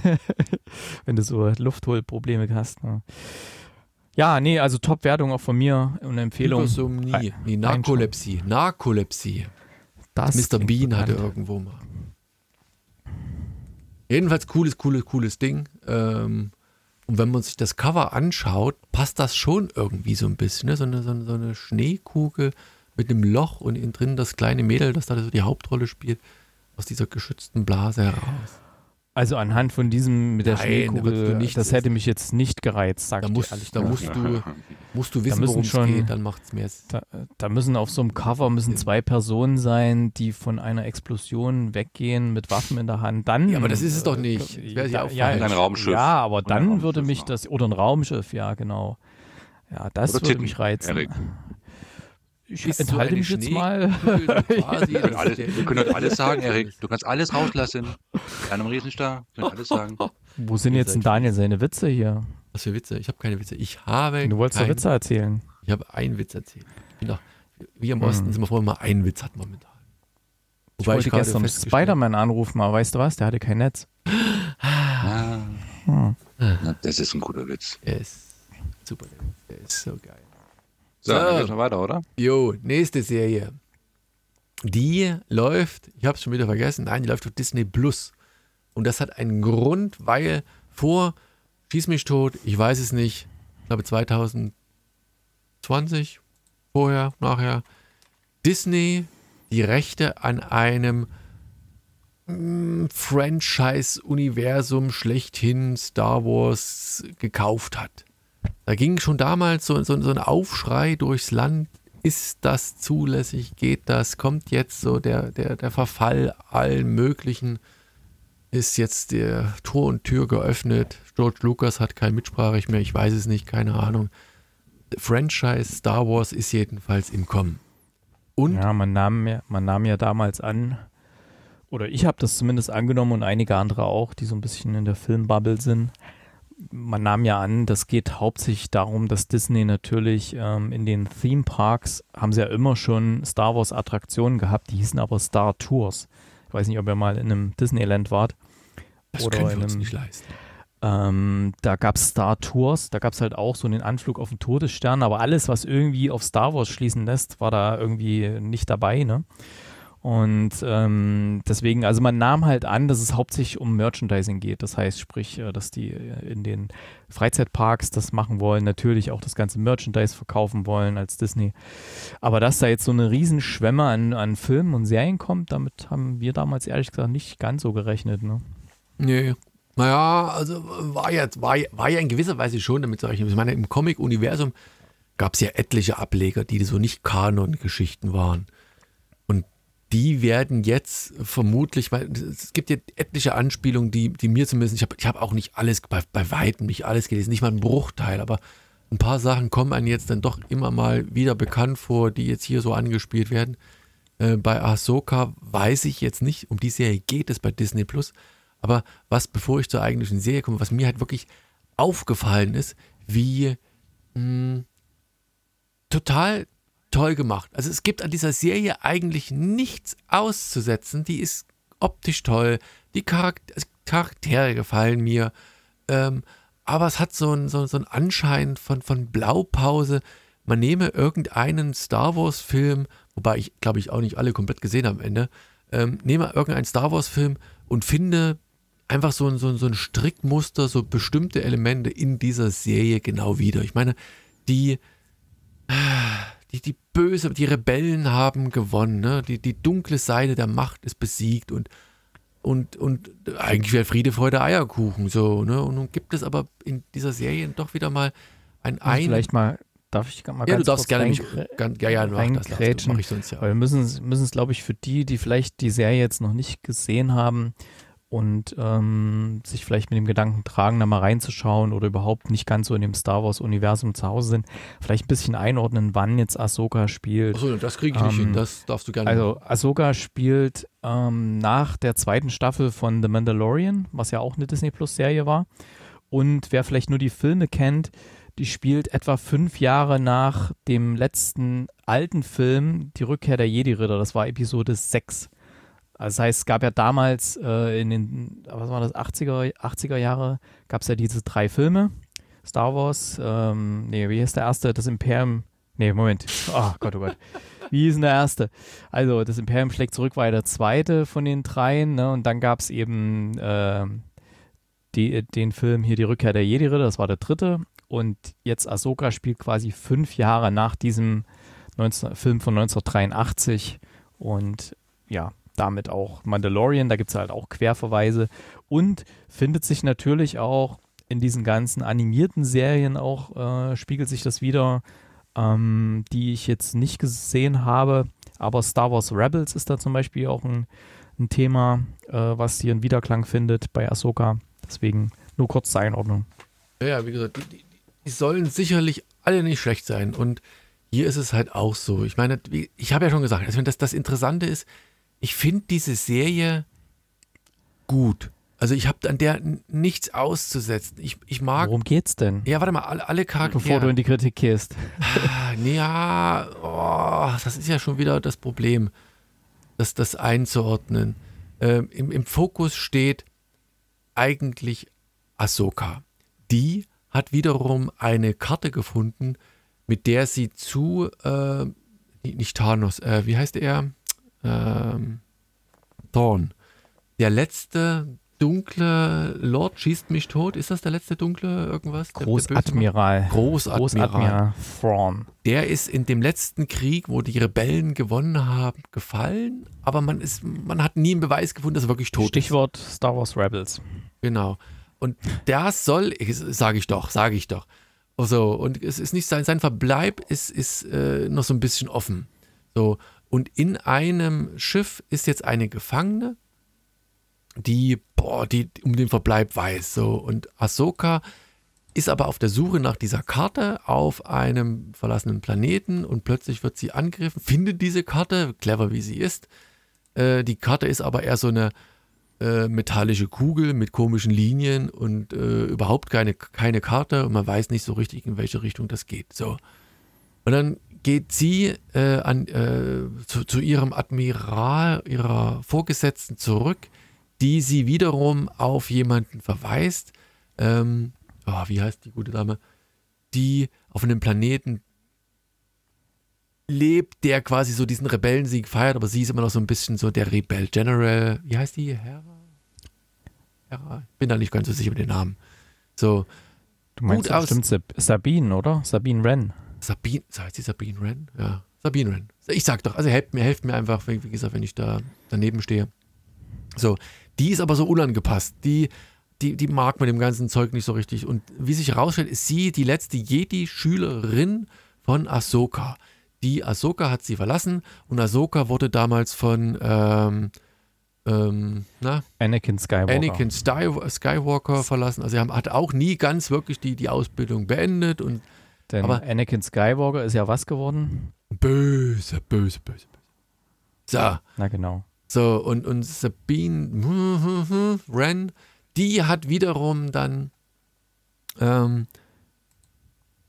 [SPEAKER 1] wenn du so Luftholprobleme hast. Ne? Ja, nee, also Top-Wertung auch von mir und eine Empfehlung.
[SPEAKER 3] Hypersomnie, nee, Narkolepsie. Narkolepsie. Das Mr. Bean hatte irgendwo mal. Jedenfalls cooles, cooles, cooles Ding. Ähm, und wenn man sich das Cover anschaut, passt das schon irgendwie so ein bisschen. Ne? So, eine, so, eine, so eine Schneekugel mit einem Loch und innen drin das kleine Mädel, das da so die Hauptrolle spielt, aus dieser geschützten Blase heraus.
[SPEAKER 1] Also anhand von diesem mit der
[SPEAKER 3] Nein,
[SPEAKER 1] Schneekugel,
[SPEAKER 3] da würdest du nicht-
[SPEAKER 1] das hätte mich jetzt nicht gereizt, sag
[SPEAKER 3] Da
[SPEAKER 1] ich
[SPEAKER 3] musst,
[SPEAKER 1] ehrlich
[SPEAKER 3] da musst du, musst du wissen, worum es geht, dann macht es mehr Sinn.
[SPEAKER 1] Da, da müssen auf so einem Cover müssen zwei Personen sein, die von einer Explosion weggehen mit Waffen in der Hand. Dann,
[SPEAKER 3] Ja, aber das ist es doch nicht.
[SPEAKER 1] Äh,
[SPEAKER 3] ja auch
[SPEAKER 1] ja.
[SPEAKER 2] Ein Raumschiff.
[SPEAKER 1] Ja, aber dann würde mich das oder ein Raumschiff, ja genau. Ja, das
[SPEAKER 2] Oder
[SPEAKER 1] würde
[SPEAKER 2] Titten,
[SPEAKER 1] mich reizen.
[SPEAKER 2] Erik.
[SPEAKER 1] Ich
[SPEAKER 3] Bist du
[SPEAKER 1] enthalte
[SPEAKER 3] eine
[SPEAKER 1] mich jetzt mal.
[SPEAKER 3] So quasi,
[SPEAKER 2] Wir können
[SPEAKER 3] das
[SPEAKER 2] alles,
[SPEAKER 3] ist
[SPEAKER 2] wir können heute alles sagen, Erik. Du kannst alles rauslassen. Ist nicht da. Wir können alles sagen.
[SPEAKER 1] Wo sind jetzt denn Daniel seine Witze hier?
[SPEAKER 3] Was für Witze? Ich habe keine Witze. Ich habe
[SPEAKER 1] Du wolltest doch Witze erzählen.
[SPEAKER 3] Ich habe einen Witz erzählt. Ich doch, wie im
[SPEAKER 1] Hm.
[SPEAKER 3] Osten sind wir froh, wenn man einen Witz hat momentan.
[SPEAKER 1] Ich wollte
[SPEAKER 3] gerade
[SPEAKER 1] gestern Spider-Man anrufen, aber weißt du was? Der hatte kein Netz.
[SPEAKER 2] Ah,
[SPEAKER 1] Hm.
[SPEAKER 2] na, das ist ein guter Witz.
[SPEAKER 3] Ist super. Der ist so geil.
[SPEAKER 2] So,
[SPEAKER 3] So.
[SPEAKER 2] dann geht's mal weiter, oder?
[SPEAKER 3] Jo, nächste Serie. Die läuft, ich habe es schon wieder vergessen, nein, die läuft auf Disney Plus. Und das hat einen Grund, weil vor Schieß mich tot, ich weiß es nicht, ich glaube 2020, vorher, nachher, Disney die Rechte an einem mm, Franchise-Universum schlechthin Star Wars gekauft hat. Da ging schon damals so, so, so ein Aufschrei durchs Land. Ist das zulässig? Geht das? Kommt jetzt so der, der, der Verfall allen möglichen? Ist jetzt der Tor und Tür geöffnet? George Lucas hat kein Mitspracherecht mehr. Ich weiß es nicht, keine Ahnung. Franchise Star Wars ist jedenfalls im Kommen. Und
[SPEAKER 1] Ja, man nahm, ja- man nahm ja damals an, oder ich habe das zumindest angenommen und einige andere auch, die so ein bisschen in der Filmbubble sind. Man nahm ja an, das geht hauptsächlich darum, dass Disney natürlich ähm, in den Theme Parks haben sie ja immer schon Star Wars Attraktionen gehabt, die hießen aber Star Tours. Ich weiß nicht, ob ihr mal in einem Disneyland wart.
[SPEAKER 3] das
[SPEAKER 1] oder
[SPEAKER 3] können wir uns
[SPEAKER 1] einem-
[SPEAKER 3] nicht leisten.
[SPEAKER 1] Ähm, da gab es Star Tours, da gab es halt auch so einen Anflug auf den Todesstern, aber alles, was irgendwie auf Star Wars schließen lässt, war da irgendwie nicht dabei, ne? Und ähm, deswegen, also man nahm halt an, dass es hauptsächlich um Merchandising geht. Das heißt, sprich, äh, dass die äh, in den Freizeitparks das machen wollen, natürlich auch das ganze Merchandise verkaufen wollen als Disney. Aber dass da jetzt so eine Riesenschwemme an, an Filmen und Serien kommt, damit haben wir damals ehrlich gesagt nicht ganz so gerechnet, ne?
[SPEAKER 3] Nee. Naja, also war ja, war, war ja in gewisser Weise schon damit zu rechnen. Ich meine, im Comic-Universum gab es ja etliche Ableger, die so nicht Kanon-Geschichten waren. Die werden jetzt vermutlich, weil es gibt ja etliche Anspielungen, die, die mir zumindest, ich habe ich hab auch nicht alles, bei, bei Weitem nicht alles gelesen, nicht mal einen Bruchteil, aber ein paar Sachen kommen einem jetzt dann doch immer mal wieder bekannt vor, die jetzt hier so angespielt werden. Äh, bei Ahsoka weiß ich jetzt nicht, um die Serie geht es bei Disney Plus. Aber was, bevor ich zur eigentlichen Serie komme, was mir halt wirklich aufgefallen ist, wie mh, total toll gemacht. Also es gibt an dieser Serie eigentlich nichts auszusetzen. Die ist optisch toll. Die Charakter Charaktere gefallen mir. Ähm, aber es hat so einen so, so Anschein von, von Blaupause. Man nehme irgendeinen Star Wars-Film, wobei ich glaube ich auch nicht alle komplett gesehen habe am Ende, ähm, nehme irgendeinen Star Wars-Film und finde einfach so ein, so, ein, so ein Strickmuster, so bestimmte Elemente in dieser Serie genau wieder. Ich meine, die, die, die böse, die Rebellen haben gewonnen, ne? die, die dunkle Seite der Macht ist besiegt und, und, und eigentlich wäre Friede, Freude, Eierkuchen so. Ne? Und nun gibt es aber in dieser Serie doch wieder mal ein ein.
[SPEAKER 1] Vielleicht mal, darf ich mal
[SPEAKER 3] Ja,
[SPEAKER 1] ganz
[SPEAKER 3] du darfst
[SPEAKER 1] kurz
[SPEAKER 3] gerne mich. Ganz, ja, ja, mach das, darfst du,
[SPEAKER 1] reingrätschen,
[SPEAKER 3] mach ich sonst ja.
[SPEAKER 1] Weil wir müssen es, müssen es, glaube ich, für die, die vielleicht die Serie jetzt noch nicht gesehen haben und ähm, sich vielleicht mit dem Gedanken tragen, da mal reinzuschauen oder überhaupt nicht ganz so in dem Star Wars-Universum zu Hause sind, vielleicht ein bisschen einordnen, wann jetzt Ahsoka spielt.
[SPEAKER 3] Achso, das kriege ich nicht
[SPEAKER 1] Ähm,
[SPEAKER 3] hin, das darfst du gerne
[SPEAKER 1] Also Ahsoka spielt ähm, nach der zweiten Staffel von The Mandalorian, was ja auch eine Disney Plus Serie war. Und wer vielleicht nur die Filme kennt, die spielt etwa fünf Jahre nach dem letzten alten Film, Die Rückkehr der Jedi-Ritter. Das war Episode 6. Also das heißt, es gab ja damals äh, in den, was war das, 80er, 80er Jahre, gab es ja diese drei Filme. Star Wars, ähm, nee, wie hieß der erste? Das Imperium, nee, Moment. Oh Gott, oh Gott. Wie hieß denn der erste? Also, das Imperium schlägt zurück war ja der zweite von den dreien, ne? Und dann gab es eben ähm, die, den Film hier Die Rückkehr der Jedi-Ritter, das war der dritte. Und jetzt Ahsoka spielt quasi fünf Jahre nach diesem 19, Film von 1983 und ja, damit auch Mandalorian, da gibt es halt auch Querverweise und findet sich natürlich auch in diesen ganzen animierten Serien auch, äh, spiegelt sich das wieder, ähm, die ich jetzt nicht gesehen habe, aber Star Wars Rebels ist da zum Beispiel auch ein, ein Thema, äh, was hier einen Wiederklang findet bei Ahsoka, deswegen nur kurz zur Einordnung.
[SPEAKER 3] Ja, wie gesagt, die, die, die sollen sicherlich alle nicht schlecht sein und hier ist es halt auch so. Ich meine, ich habe ja schon gesagt, also das, das Interessante ist, ich finde diese Serie gut. Also ich habe an der nichts auszusetzen. Ich, ich mag.
[SPEAKER 1] Worum geht's denn?
[SPEAKER 3] Ja, warte mal, alle, alle Charaktere.
[SPEAKER 1] Bevor du in die Kritik gehst.
[SPEAKER 3] Ah, ja, oh, das ist ja schon wieder das Problem, das, das einzuordnen. Ähm, im, Im Fokus steht eigentlich Ahsoka. Die hat wiederum eine Karte gefunden, mit der sie zu, äh, nicht Thanos, äh, wie heißt er? Ähm, Thorn. Der letzte dunkle Lord schießt mich tot. Ist das der letzte dunkle irgendwas?
[SPEAKER 1] Großadmiral.
[SPEAKER 3] Großadmiral.
[SPEAKER 1] Großadmiral Thrawn.
[SPEAKER 3] Der ist in dem letzten Krieg, wo die Rebellen gewonnen haben, gefallen, aber man, ist, man hat nie einen Beweis gefunden, dass er wirklich tot
[SPEAKER 1] Stichwort ist. Stichwort Star Wars Rebels.
[SPEAKER 3] Genau. Und das soll, sage ich doch, sage ich doch. Also, und es ist nicht sein, sein Verbleib ist, ist äh, noch so ein bisschen offen. So, und in einem Schiff ist jetzt eine Gefangene, die, boah, die um den Verbleib weiß. So. Und Ahsoka ist aber auf der Suche nach dieser Karte auf einem verlassenen Planeten und plötzlich wird sie angegriffen, findet diese Karte, clever wie sie ist. Äh, die Karte ist aber eher so eine äh, metallische Kugel mit komischen Linien und äh, überhaupt keine, keine Karte und man weiß nicht so richtig, in welche Richtung das geht. So. Und dann geht sie äh, an, äh, zu, zu, ihrem Admiral, ihrer Vorgesetzten zurück, die sie wiederum auf jemanden verweist. Ähm, oh, wie heißt die gute Dame? Die auf einem Planeten lebt, der quasi so diesen Rebellensieg feiert, aber sie ist immer noch so ein bisschen so der Rebell General. Wie heißt die? Hera? Hera? Bin da nicht ganz so sicher mit den Namen. So.
[SPEAKER 1] Du meinst gut bestimmt Sabine, oder? Sabine Wren.
[SPEAKER 3] Sabine, heißt die Sabine Wren? Ja, Sabine Wren. Ich sag doch, also helft mir, helft mir einfach, wie gesagt, wenn ich da daneben stehe. So, die ist aber so unangepasst. Die, die, die mag mit dem ganzen Zeug nicht so richtig. Und wie sich herausstellt, ist sie die letzte Jedi-Schülerin von Ahsoka. Die Ahsoka hat sie verlassen und Ahsoka wurde damals von ähm, ähm, na?
[SPEAKER 1] Anakin Skywalker.
[SPEAKER 3] Anakin Skywalker verlassen. Also er hat auch nie ganz wirklich die, die Ausbildung beendet und
[SPEAKER 1] denn Aber Anakin Skywalker ist ja was geworden?
[SPEAKER 3] Böse, böse, böse, böse. So.
[SPEAKER 1] Na genau.
[SPEAKER 3] So, und, und Sabine Ren, die hat wiederum dann ähm,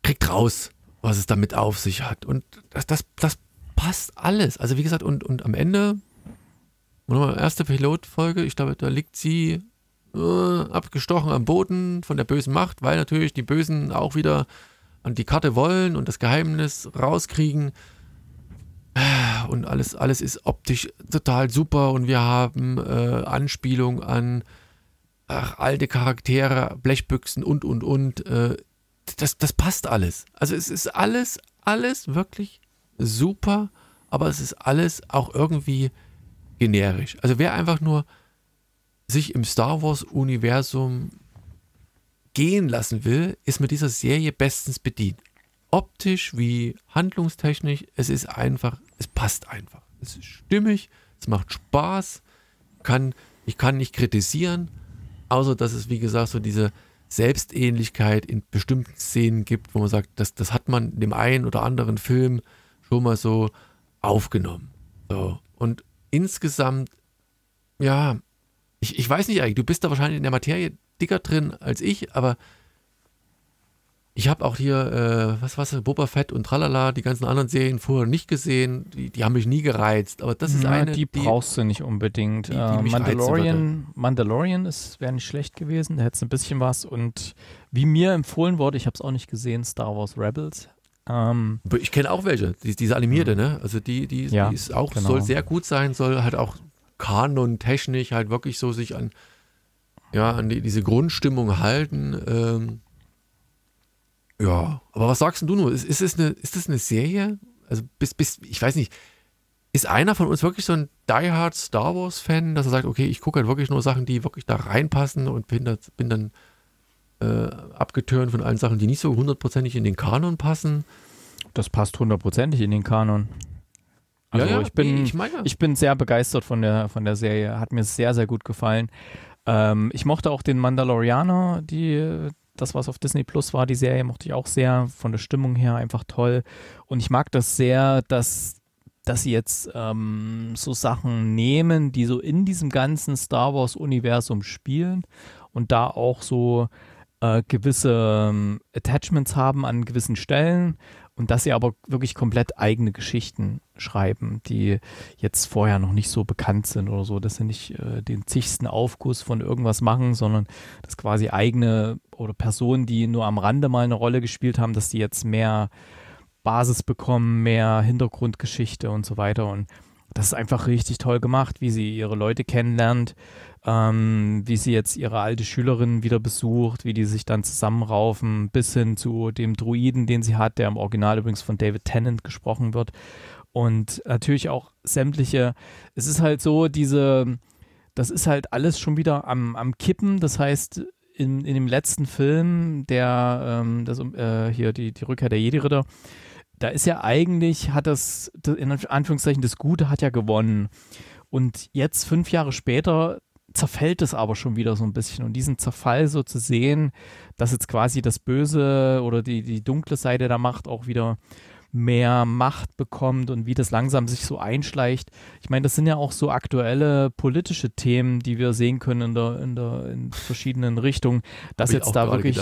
[SPEAKER 3] kriegt raus, was es damit auf sich hat. Und das, das, das passt alles. Also wie gesagt, und, und am Ende, erste Pilotfolge, ich glaube, da liegt sie äh, abgestochen am Boden von der bösen Macht, weil natürlich die Bösen auch wieder an die Karte wollen und das Geheimnis rauskriegen. Und alles, alles ist optisch total super und wir haben äh, Anspielung an ach, alte Charaktere, Blechbüchsen und, und, und. Äh, das, das passt alles. Also es ist alles, alles wirklich super, aber es ist alles auch irgendwie generisch. Also wer einfach nur sich im Star Wars-Universum gehen lassen will, ist mit dieser Serie bestens bedient. Optisch wie handlungstechnisch, es ist einfach, es passt einfach. Es ist stimmig, es macht Spaß, kann, ich kann nicht kritisieren, außer dass es, wie gesagt, so diese Selbstähnlichkeit in bestimmten Szenen gibt, wo man sagt, das, das hat man in dem einen oder anderen Film schon mal so aufgenommen. So. Und insgesamt, ja, ich, ich weiß nicht eigentlich, du bist da wahrscheinlich in der Materie dicker drin als ich, aber ich habe auch hier, äh, was war Boba Fett und Tralala, die ganzen anderen Serien vorher nicht gesehen. Die, die haben mich nie gereizt. Aber das ist ja, eine.
[SPEAKER 1] Die, die brauchst du nicht unbedingt. Die, äh, Mandalorian, Mandalorian wäre nicht schlecht gewesen. Da hätte es ein bisschen was. Und wie mir empfohlen wurde, ich habe es auch nicht gesehen, Star Wars Rebels. Ähm,
[SPEAKER 3] ich kenne auch welche. Die, diese animierte, mhm. ne? Also die, die, ja, ist auch, genau. soll sehr gut sein, soll halt auch kanon-technisch halt wirklich so sich an ja, an die, diese Grundstimmung halten. Ähm, ja, aber was sagst du nur? Ist, ist, das eine, ist das eine Serie, also bis, bis, ich weiß nicht, ist einer von uns wirklich so ein diehard Star Wars Fan, dass er sagt, okay, ich gucke halt wirklich nur Sachen, die wirklich da reinpassen und bin, da, bin dann äh, abgetönt von allen Sachen, die nicht so hundertprozentig in den Kanon passen?
[SPEAKER 1] Das passt hundertprozentig in den Kanon. Also
[SPEAKER 3] Ja, ja,
[SPEAKER 1] ich bin,
[SPEAKER 3] nee, ich
[SPEAKER 1] ich,
[SPEAKER 3] meine-
[SPEAKER 1] bin sehr begeistert von der, von der Serie. Hat mir sehr, sehr gut gefallen. Ähm, ich mochte auch den Mandalorianer, die, das, was auf Disney Plus war, die Serie mochte ich auch sehr. Von der Stimmung her einfach toll. Und ich mag das sehr, dass, dass sie jetzt ähm, so Sachen nehmen, die so in diesem ganzen Star Wars-Universum spielen und da auch so äh, gewisse ähm, Attachments haben an gewissen Stellen und dass sie aber wirklich komplett eigene Geschichten schreiben, die jetzt vorher noch nicht so bekannt sind oder so, dass sie nicht äh, den zigsten Aufguss von irgendwas machen, sondern dass quasi eigene oder Personen, die nur am Rande mal eine Rolle gespielt haben, dass die jetzt mehr Basis bekommen, mehr Hintergrundgeschichte und so weiter. Und das ist einfach richtig toll gemacht, wie sie ihre Leute kennenlernt, ähm, wie sie jetzt ihre alte Schülerin wieder besucht, wie die sich dann zusammenraufen, bis hin zu dem Druiden, den sie hat, der im Original übrigens von David Tennant gesprochen wird. Und natürlich auch sämtliche, es ist halt so, diese, das ist halt alles schon wieder am, am Kippen. Das heißt, in, in dem letzten Film, der, ähm, das, äh, hier die, die Rückkehr der Jedi-Ritter, da ist ja eigentlich, hat das, in Anführungszeichen, das Gute hat ja gewonnen. Und jetzt, fünf Jahre später, zerfällt es aber schon wieder so ein bisschen. Und diesen Zerfall so zu sehen, dass jetzt quasi das Böse oder die, die dunkle Seite der Macht auch wieder mehr Macht bekommt und wie das langsam sich so einschleicht. Ich meine, das sind ja auch so aktuelle politische Themen, die wir sehen können in der, in der in verschiedenen Richtungen, dass
[SPEAKER 3] Hab
[SPEAKER 1] jetzt da wirklich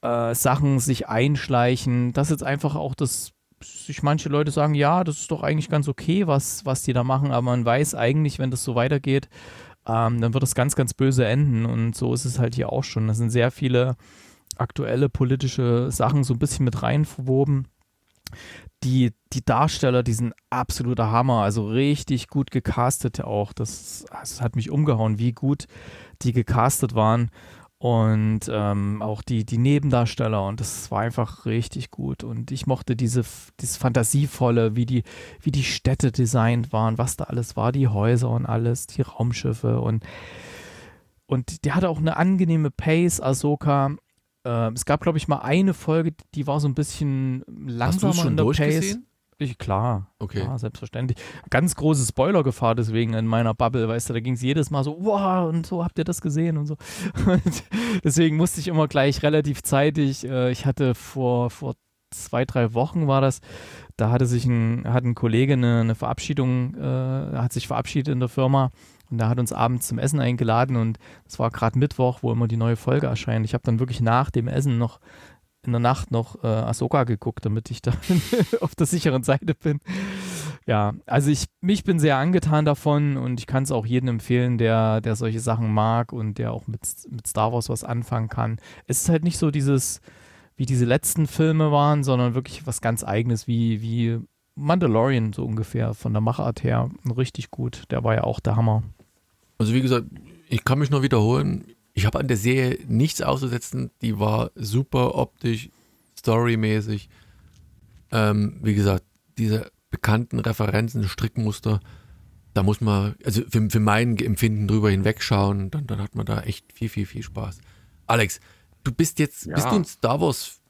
[SPEAKER 1] äh, Sachen sich einschleichen, dass jetzt einfach auch das sich manche Leute sagen, ja, das ist doch eigentlich ganz okay, was, was die da machen, aber man weiß eigentlich, wenn das so weitergeht, ähm, dann wird das ganz, ganz böse enden und so ist es halt hier auch schon. Da sind sehr viele aktuelle politische Sachen so ein bisschen mit rein verwoben. Die, die Darsteller, die sind absoluter Hammer, also richtig gut gecastet auch. Das, das hat mich umgehauen, wie gut die gecastet waren und ähm, auch die, die Nebendarsteller und das war einfach richtig gut und ich mochte diese, dieses Fantasievolle, wie die, wie die Städte designt waren, was da alles war, die Häuser und alles, die Raumschiffe und und die hatte auch eine angenehme Pace, Ahsoka. Äh, es gab, glaube ich, mal eine Folge, die war so ein bisschen
[SPEAKER 3] Hast du
[SPEAKER 1] langsamer
[SPEAKER 3] es schon
[SPEAKER 1] in der Pace. Ich, klar,
[SPEAKER 3] Okay.
[SPEAKER 1] ja, selbstverständlich. Ganz große Spoilergefahr deswegen in meiner Bubble, weißt du, da ging es jedes Mal so, wow, und so, habt ihr das gesehen und so. Und deswegen musste ich immer gleich relativ zeitig, äh, ich hatte vor, vor zwei, drei Wochen war das, da hatte sich ein, hat ein Kollege eine, eine Verabschiedung, äh, hat sich verabschiedet in der Firma und da hat uns abends zum Essen eingeladen und es war gerade Mittwoch, wo immer die neue Folge erscheint. Ich habe dann wirklich nach dem Essen noch in der Nacht noch äh, Ahsoka geguckt, damit ich da auf der sicheren Seite bin. Ja, also ich, mich bin sehr angetan davon und ich kann es auch jedem empfehlen, der, der solche Sachen mag und der auch mit, mit Star Wars was anfangen kann. Es ist halt nicht so dieses, wie diese letzten Filme waren, sondern wirklich was ganz eigenes, wie, wie Mandalorian so ungefähr von der Machart her. Richtig gut. Der war ja auch der Hammer.
[SPEAKER 3] Also wie gesagt, ich kann mich nur wiederholen. Ich habe an der Serie nichts auszusetzen. Die war super optisch, storymäßig. Ähm, wie gesagt, diese bekannten Referenzen, Strickmuster, da muss man, also für, für mein Empfinden drüber hinwegschauen, dann, dann hat man da echt viel, viel, viel Spaß. Alex, du bist jetzt,
[SPEAKER 2] Ja.
[SPEAKER 3] bist du ein Star Wars.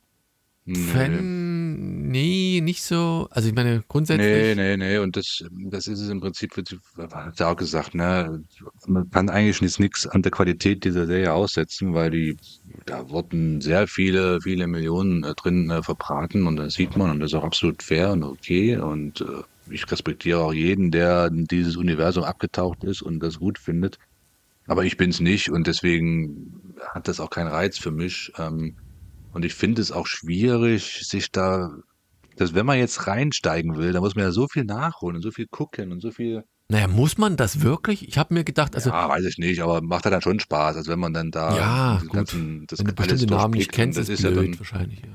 [SPEAKER 3] Fan? Nee, nicht so. Also ich meine,
[SPEAKER 2] Nee,
[SPEAKER 3] grundsätzlich.
[SPEAKER 2] nee, nee. Und das, das ist es im Prinzip, hat er auch gesagt, ne? Man kann eigentlich nichts an der Qualität dieser Serie aussetzen, weil die, da wurden sehr viele, viele Millionen drin äh, verbraten und das sieht man und das ist auch absolut fair und okay. Und äh, ich respektiere auch jeden, der in dieses Universum abgetaucht ist und das gut findet. Aber ich bin's nicht und deswegen hat das auch keinen Reiz für mich. Ähm, und ich finde es auch schwierig, sich da dass wenn man jetzt reinsteigen will, da muss man ja so viel nachholen und so viel gucken und so viel.
[SPEAKER 3] Naja, muss man das wirklich? Ich habe mir gedacht, also
[SPEAKER 2] ja, weiß ich nicht, aber macht ja dann schon Spaß, als wenn man dann da
[SPEAKER 3] Ja,
[SPEAKER 2] diesen
[SPEAKER 3] gut.
[SPEAKER 2] ganzen, das
[SPEAKER 3] wenn du bestimmte Namen nicht kennst, ist
[SPEAKER 2] das ist ja
[SPEAKER 3] blöd
[SPEAKER 2] dann,
[SPEAKER 3] wahrscheinlich. Ja.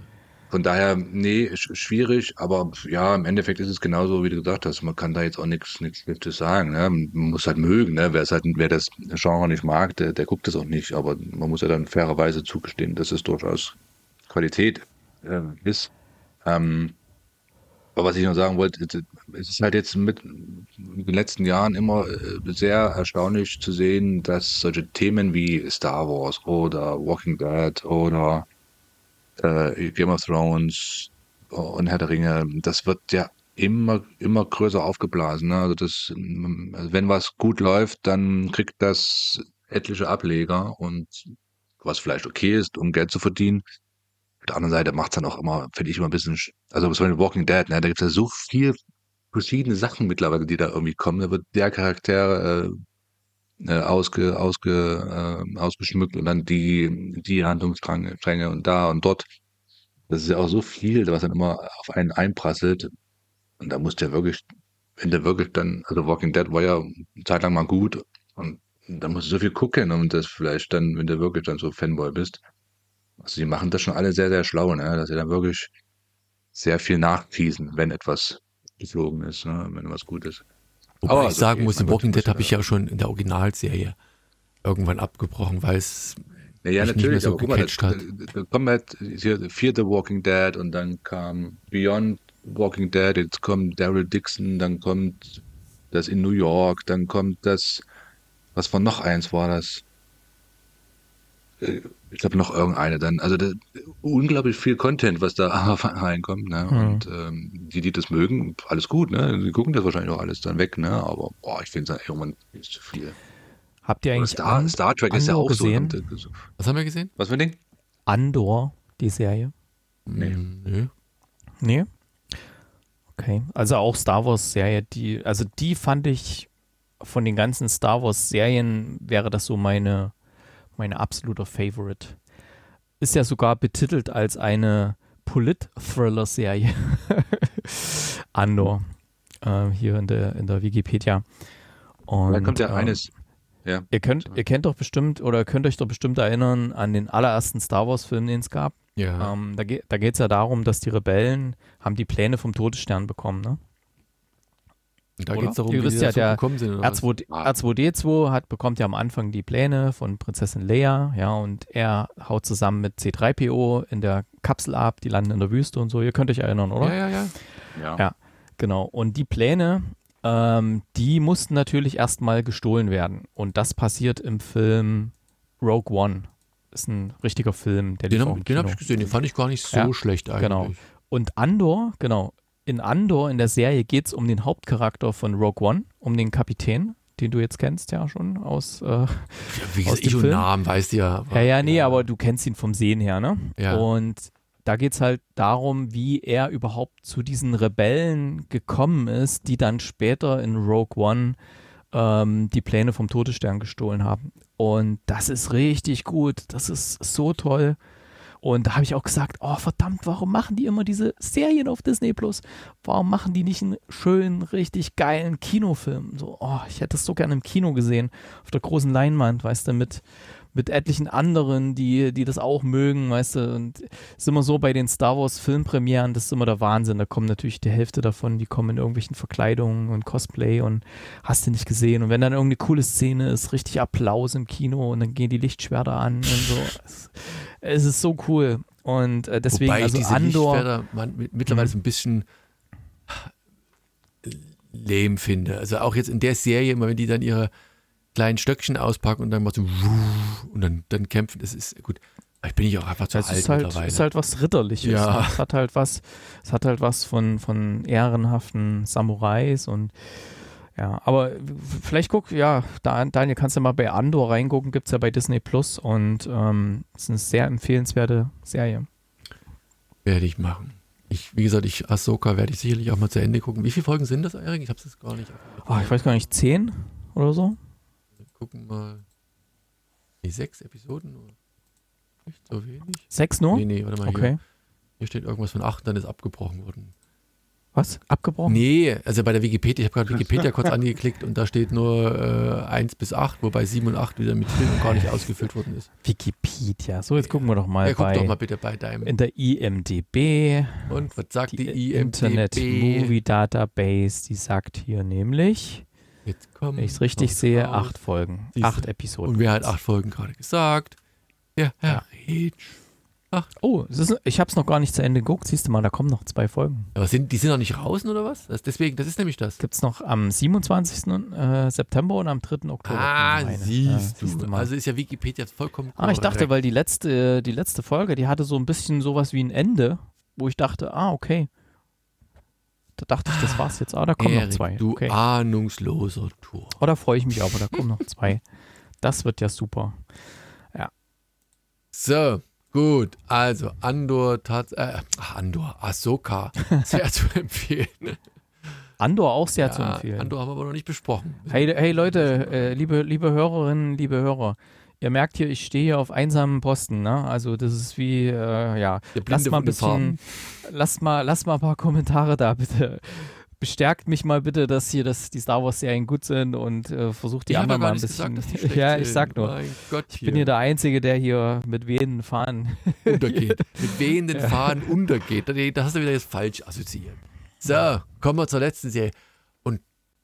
[SPEAKER 2] von daher, nee, sch- schwierig, aber ja, im Endeffekt ist es genauso, wie du gesagt hast. Man kann da jetzt auch nichts, Schlechtes sagen. Ne? Man muss halt mögen, ne? Wer halt, wer das Genre nicht mag, der, der guckt es auch nicht. Aber man muss ja dann fairerweise zugestehen, dass es durchaus Qualität äh, ist. Ähm, Aber was ich noch sagen wollte, es ist halt jetzt mit in den letzten Jahren immer äh, sehr erstaunlich zu sehen, dass solche Themen wie Star Wars oder Walking Dead oder äh, Game of Thrones und Herr der Ringe, das wird ja immer, immer größer aufgeblasen. Ne? Also das, also wenn was gut läuft, dann kriegt das etliche Ableger und was vielleicht okay ist, um Geld zu verdienen. Auf der anderen Seite macht es dann auch immer, finde ich immer ein bisschen, also zum Beispiel Walking Dead, ne, da gibt es ja so viel verschiedene Sachen mittlerweile, die da irgendwie kommen. Da wird der Charakter äh, äh, ausge, ausge, äh, ausgeschmückt und dann die, die Handlungsstränge und da und dort. Das ist ja auch so viel, was dann immer auf einen einprasselt. Und da musst du ja wirklich, wenn du wirklich dann, also Walking Dead war ja eine Zeit lang mal gut und da musst du so viel gucken, um das vielleicht dann, wenn du wirklich dann so Fanboy bist. Also die machen das schon alle sehr, sehr schlau, ne? dass sie dann wirklich sehr viel nachschießen, wenn etwas geflogen ist, ne? wenn was gut ist.
[SPEAKER 3] Wobei Aber ich sagen okay, muss, in Walking Dead habe ich ja schon in der Originalserie irgendwann abgebrochen, weil es
[SPEAKER 2] naja, natürlich, nicht mehr so aber guck mal, da, da kommen halt hier vierte Walking Dead und dann kam Beyond Walking Dead, jetzt kommt Daryl Dixon, dann kommt das in New York, dann kommt das, was war noch eins, war das? Äh, ich glaube noch irgendeine dann. Also das, unglaublich viel Content, was da reinkommt. Ne? Mhm. Und ähm, die, die das mögen, alles gut. Ne? Die gucken das wahrscheinlich auch alles dann weg. Ne? Aber boah, ich finde es irgendwann ist zu viel.
[SPEAKER 1] Habt ihr eigentlich
[SPEAKER 2] Star, An Star Trek
[SPEAKER 1] Andor
[SPEAKER 2] ist ja auch
[SPEAKER 1] gesehen?
[SPEAKER 2] so.
[SPEAKER 3] Was haben wir gesehen?
[SPEAKER 2] Was für ein Ding?
[SPEAKER 1] Andor, die Serie?
[SPEAKER 2] Nee.
[SPEAKER 3] Nö.
[SPEAKER 1] Nee? Okay. Also auch Star Wars-Serie, die, also die fand ich von den ganzen Star Wars-Serien wäre das so meine, meine absoluter Favorite. Ist ja sogar betitelt als eine Polit-Thriller-Serie. Andor. Äh, hier in der, in der Wikipedia. Und,
[SPEAKER 2] da kommt ja
[SPEAKER 1] ähm,
[SPEAKER 2] eines. Ja.
[SPEAKER 1] Ihr könnt, ihr kennt doch bestimmt oder könnt euch doch bestimmt erinnern an den allerersten Star Wars-Film, den es gab.
[SPEAKER 3] Ja.
[SPEAKER 1] Ähm, da ge da geht es ja darum, dass die Rebellen haben die Pläne vom Todesstern bekommen, ne?
[SPEAKER 3] Da geht es darum,
[SPEAKER 1] Ihr
[SPEAKER 3] wie
[SPEAKER 1] wisst
[SPEAKER 3] die
[SPEAKER 1] ja,
[SPEAKER 3] dazu
[SPEAKER 1] der
[SPEAKER 3] gekommen sind. Oder was?
[SPEAKER 1] R2,
[SPEAKER 2] Ah.
[SPEAKER 1] R2D2 hat, bekommt ja am Anfang die Pläne von Prinzessin Leia, ja, und er haut zusammen mit C3PO in der Kapsel ab, die landen in der Wüste und so. Ihr könnt euch erinnern, oder?
[SPEAKER 3] Ja, ja, ja.
[SPEAKER 2] Ja.
[SPEAKER 1] Ja. Genau. Und die Pläne, ähm, die mussten natürlich erstmal gestohlen werden. Und das passiert im Film Rogue One. Ist ein richtiger Film, der
[SPEAKER 3] Den habe hab ich gesehen, den fand ich gar nicht so
[SPEAKER 1] Ja,
[SPEAKER 3] schlecht eigentlich.
[SPEAKER 1] genau. Und Andor, genau, in Andor, in der Serie, geht es um den Hauptcharakter von Rogue One, um den Kapitän, den du jetzt kennst, ja schon aus. Äh,
[SPEAKER 3] Ja, wie gesagt, ich
[SPEAKER 1] dem
[SPEAKER 3] und
[SPEAKER 1] Film?
[SPEAKER 3] Namen weißt du ja.
[SPEAKER 1] ja, ja, nee, aber du kennst ihn vom Sehen her, ne?
[SPEAKER 3] Ja.
[SPEAKER 1] Und da geht es halt darum, wie er überhaupt zu diesen Rebellen gekommen ist, die dann später in Rogue One ähm, die Pläne vom Todesstern gestohlen haben. Und das ist richtig gut. Das ist so toll. Und da habe ich auch gesagt, oh verdammt, warum machen die immer diese Serien auf Disney Plus? Warum machen die nicht einen schönen, richtig geilen Kinofilm? So, oh, ich hätte es so gerne im Kino gesehen, auf der großen Leinwand, weißt du, mit, mit etlichen anderen, die, die das auch mögen, weißt du. Und es ist immer so bei den Star Wars Filmpremieren, das ist immer der Wahnsinn. Da kommen natürlich die Hälfte davon, die kommen in irgendwelchen Verkleidungen und Cosplay und hast du nicht gesehen. Und wenn dann irgendeine coole Szene ist, richtig Applaus im Kino und dann gehen die Lichtschwerter an und so. Es, es ist so cool. Und äh, deswegen,
[SPEAKER 3] Wobei
[SPEAKER 1] also
[SPEAKER 3] diese
[SPEAKER 1] Andor.
[SPEAKER 3] Lichtschwerter man, mit- mittlerweile
[SPEAKER 1] Mhm.
[SPEAKER 3] so ein bisschen lame finde. Also auch jetzt in der Serie, immer wenn die dann ihre kleinen Stöckchen auspacken und dann mal so und dann, dann kämpfen, das ist gut. Ich bin ich auch einfach zu
[SPEAKER 1] Es
[SPEAKER 3] alt
[SPEAKER 1] ist halt,
[SPEAKER 3] mittlerweile.
[SPEAKER 1] ist halt was Ritterliches.
[SPEAKER 3] Ja.
[SPEAKER 1] ne? Es hat halt was, es hat halt was von, von ehrenhaften Samurais und ja, aber vielleicht guck, ja, da, Daniel, kannst du mal bei Andor reingucken, gibt es ja bei Disney Plus und ähm, ist eine sehr empfehlenswerte Serie.
[SPEAKER 3] Werde ich machen. Ich, wie gesagt, ich Ahsoka werde ich sicherlich auch mal zu Ende gucken. Wie viele Folgen sind das, Erik? Ich habe es gar nicht.
[SPEAKER 1] Oh, ich weiß gar nicht, zehn oder so?
[SPEAKER 3] Wir gucken mal. Die sechs Episoden nur. Nicht so wenig?
[SPEAKER 1] Sechs nur?
[SPEAKER 3] Nee, nee, warte mal.
[SPEAKER 1] okay.
[SPEAKER 3] Hier, hier steht irgendwas von acht, dann ist abgebrochen worden.
[SPEAKER 1] Was? Abgebrochen?
[SPEAKER 3] Nee, also bei der Wikipedia, ich habe gerade Wikipedia kurz angeklickt und da steht nur äh, 1 bis 8, wobei 7 und 8 wieder mit und gar nicht ausgefüllt worden ist.
[SPEAKER 1] Wikipedia. So, jetzt gucken wir doch mal
[SPEAKER 3] Ja, guck
[SPEAKER 1] bei
[SPEAKER 3] doch mal bitte bei deinem.
[SPEAKER 1] in der IMDB.
[SPEAKER 3] Und was sagt die,
[SPEAKER 1] Die
[SPEAKER 3] IMDb?
[SPEAKER 1] Internet Movie Database, die sagt hier nämlich,
[SPEAKER 3] Jetzt kommt
[SPEAKER 1] wenn ich es richtig sehe,
[SPEAKER 3] raus.
[SPEAKER 1] acht Folgen.
[SPEAKER 3] Siehste.
[SPEAKER 1] Acht Episoden.
[SPEAKER 3] Und wer hat acht Folgen gerade gesagt? Ja, Herr Ritsch.
[SPEAKER 1] Oh, es ist, ich habe es noch gar nicht zu Ende geguckt. Siehst du mal, da kommen noch zwei Folgen.
[SPEAKER 3] Aber sind, die sind noch nicht draußen oder was? Das, deswegen, das ist nämlich das.
[SPEAKER 1] Gibt es noch am 27. Äh, September und am 3. Oktober.
[SPEAKER 3] Ah, siehst
[SPEAKER 1] Ja,
[SPEAKER 3] du.
[SPEAKER 1] mal.
[SPEAKER 3] Also ist ja Wikipedia vollkommen
[SPEAKER 1] Ah, ich dachte,
[SPEAKER 3] korrekt.
[SPEAKER 1] weil die letzte, die letzte Folge, die hatte so ein bisschen sowas wie ein Ende, wo ich dachte, ah, okay. Da dachte ich, das war's jetzt. Ah, da kommen noch
[SPEAKER 3] Erik,
[SPEAKER 1] zwei.
[SPEAKER 3] du
[SPEAKER 1] Okay.
[SPEAKER 3] ahnungsloser Tor.
[SPEAKER 1] Oh, da freue ich mich aber, da kommen noch zwei. Das wird ja super.
[SPEAKER 3] So, gut. Also, Andor, tat, äh, Andor, Ahsoka, sehr zu empfehlen.
[SPEAKER 1] Andor auch sehr zu
[SPEAKER 3] Ja,
[SPEAKER 1] empfehlen.
[SPEAKER 3] Andor haben wir aber noch nicht besprochen.
[SPEAKER 1] Hey, hey Leute, äh, liebe, liebe Hörerinnen, liebe Hörer, ihr merkt hier, ich stehe hier auf einsamen Posten, ne? Also das ist wie, äh, ja, lasst mal ein bisschen, lasst mal, lasst mal ein paar Kommentare da, bitte. Bestärkt mich mal bitte, dass hier das, die Star Wars Serien gut sind und äh, versucht die
[SPEAKER 3] Ich
[SPEAKER 1] anderen
[SPEAKER 3] ja
[SPEAKER 1] mal ein
[SPEAKER 3] gesagt,
[SPEAKER 1] bisschen.
[SPEAKER 3] schlecht
[SPEAKER 1] ja, ich sag nur.
[SPEAKER 3] Gott,
[SPEAKER 1] Ich bin hier der Einzige, der hier mit wehenden Fahnen.
[SPEAKER 3] untergeht. Mit wehenden Fahnen untergeht. Da da hast du wieder jetzt falsch assoziiert. So, kommen wir zur letzten Serie.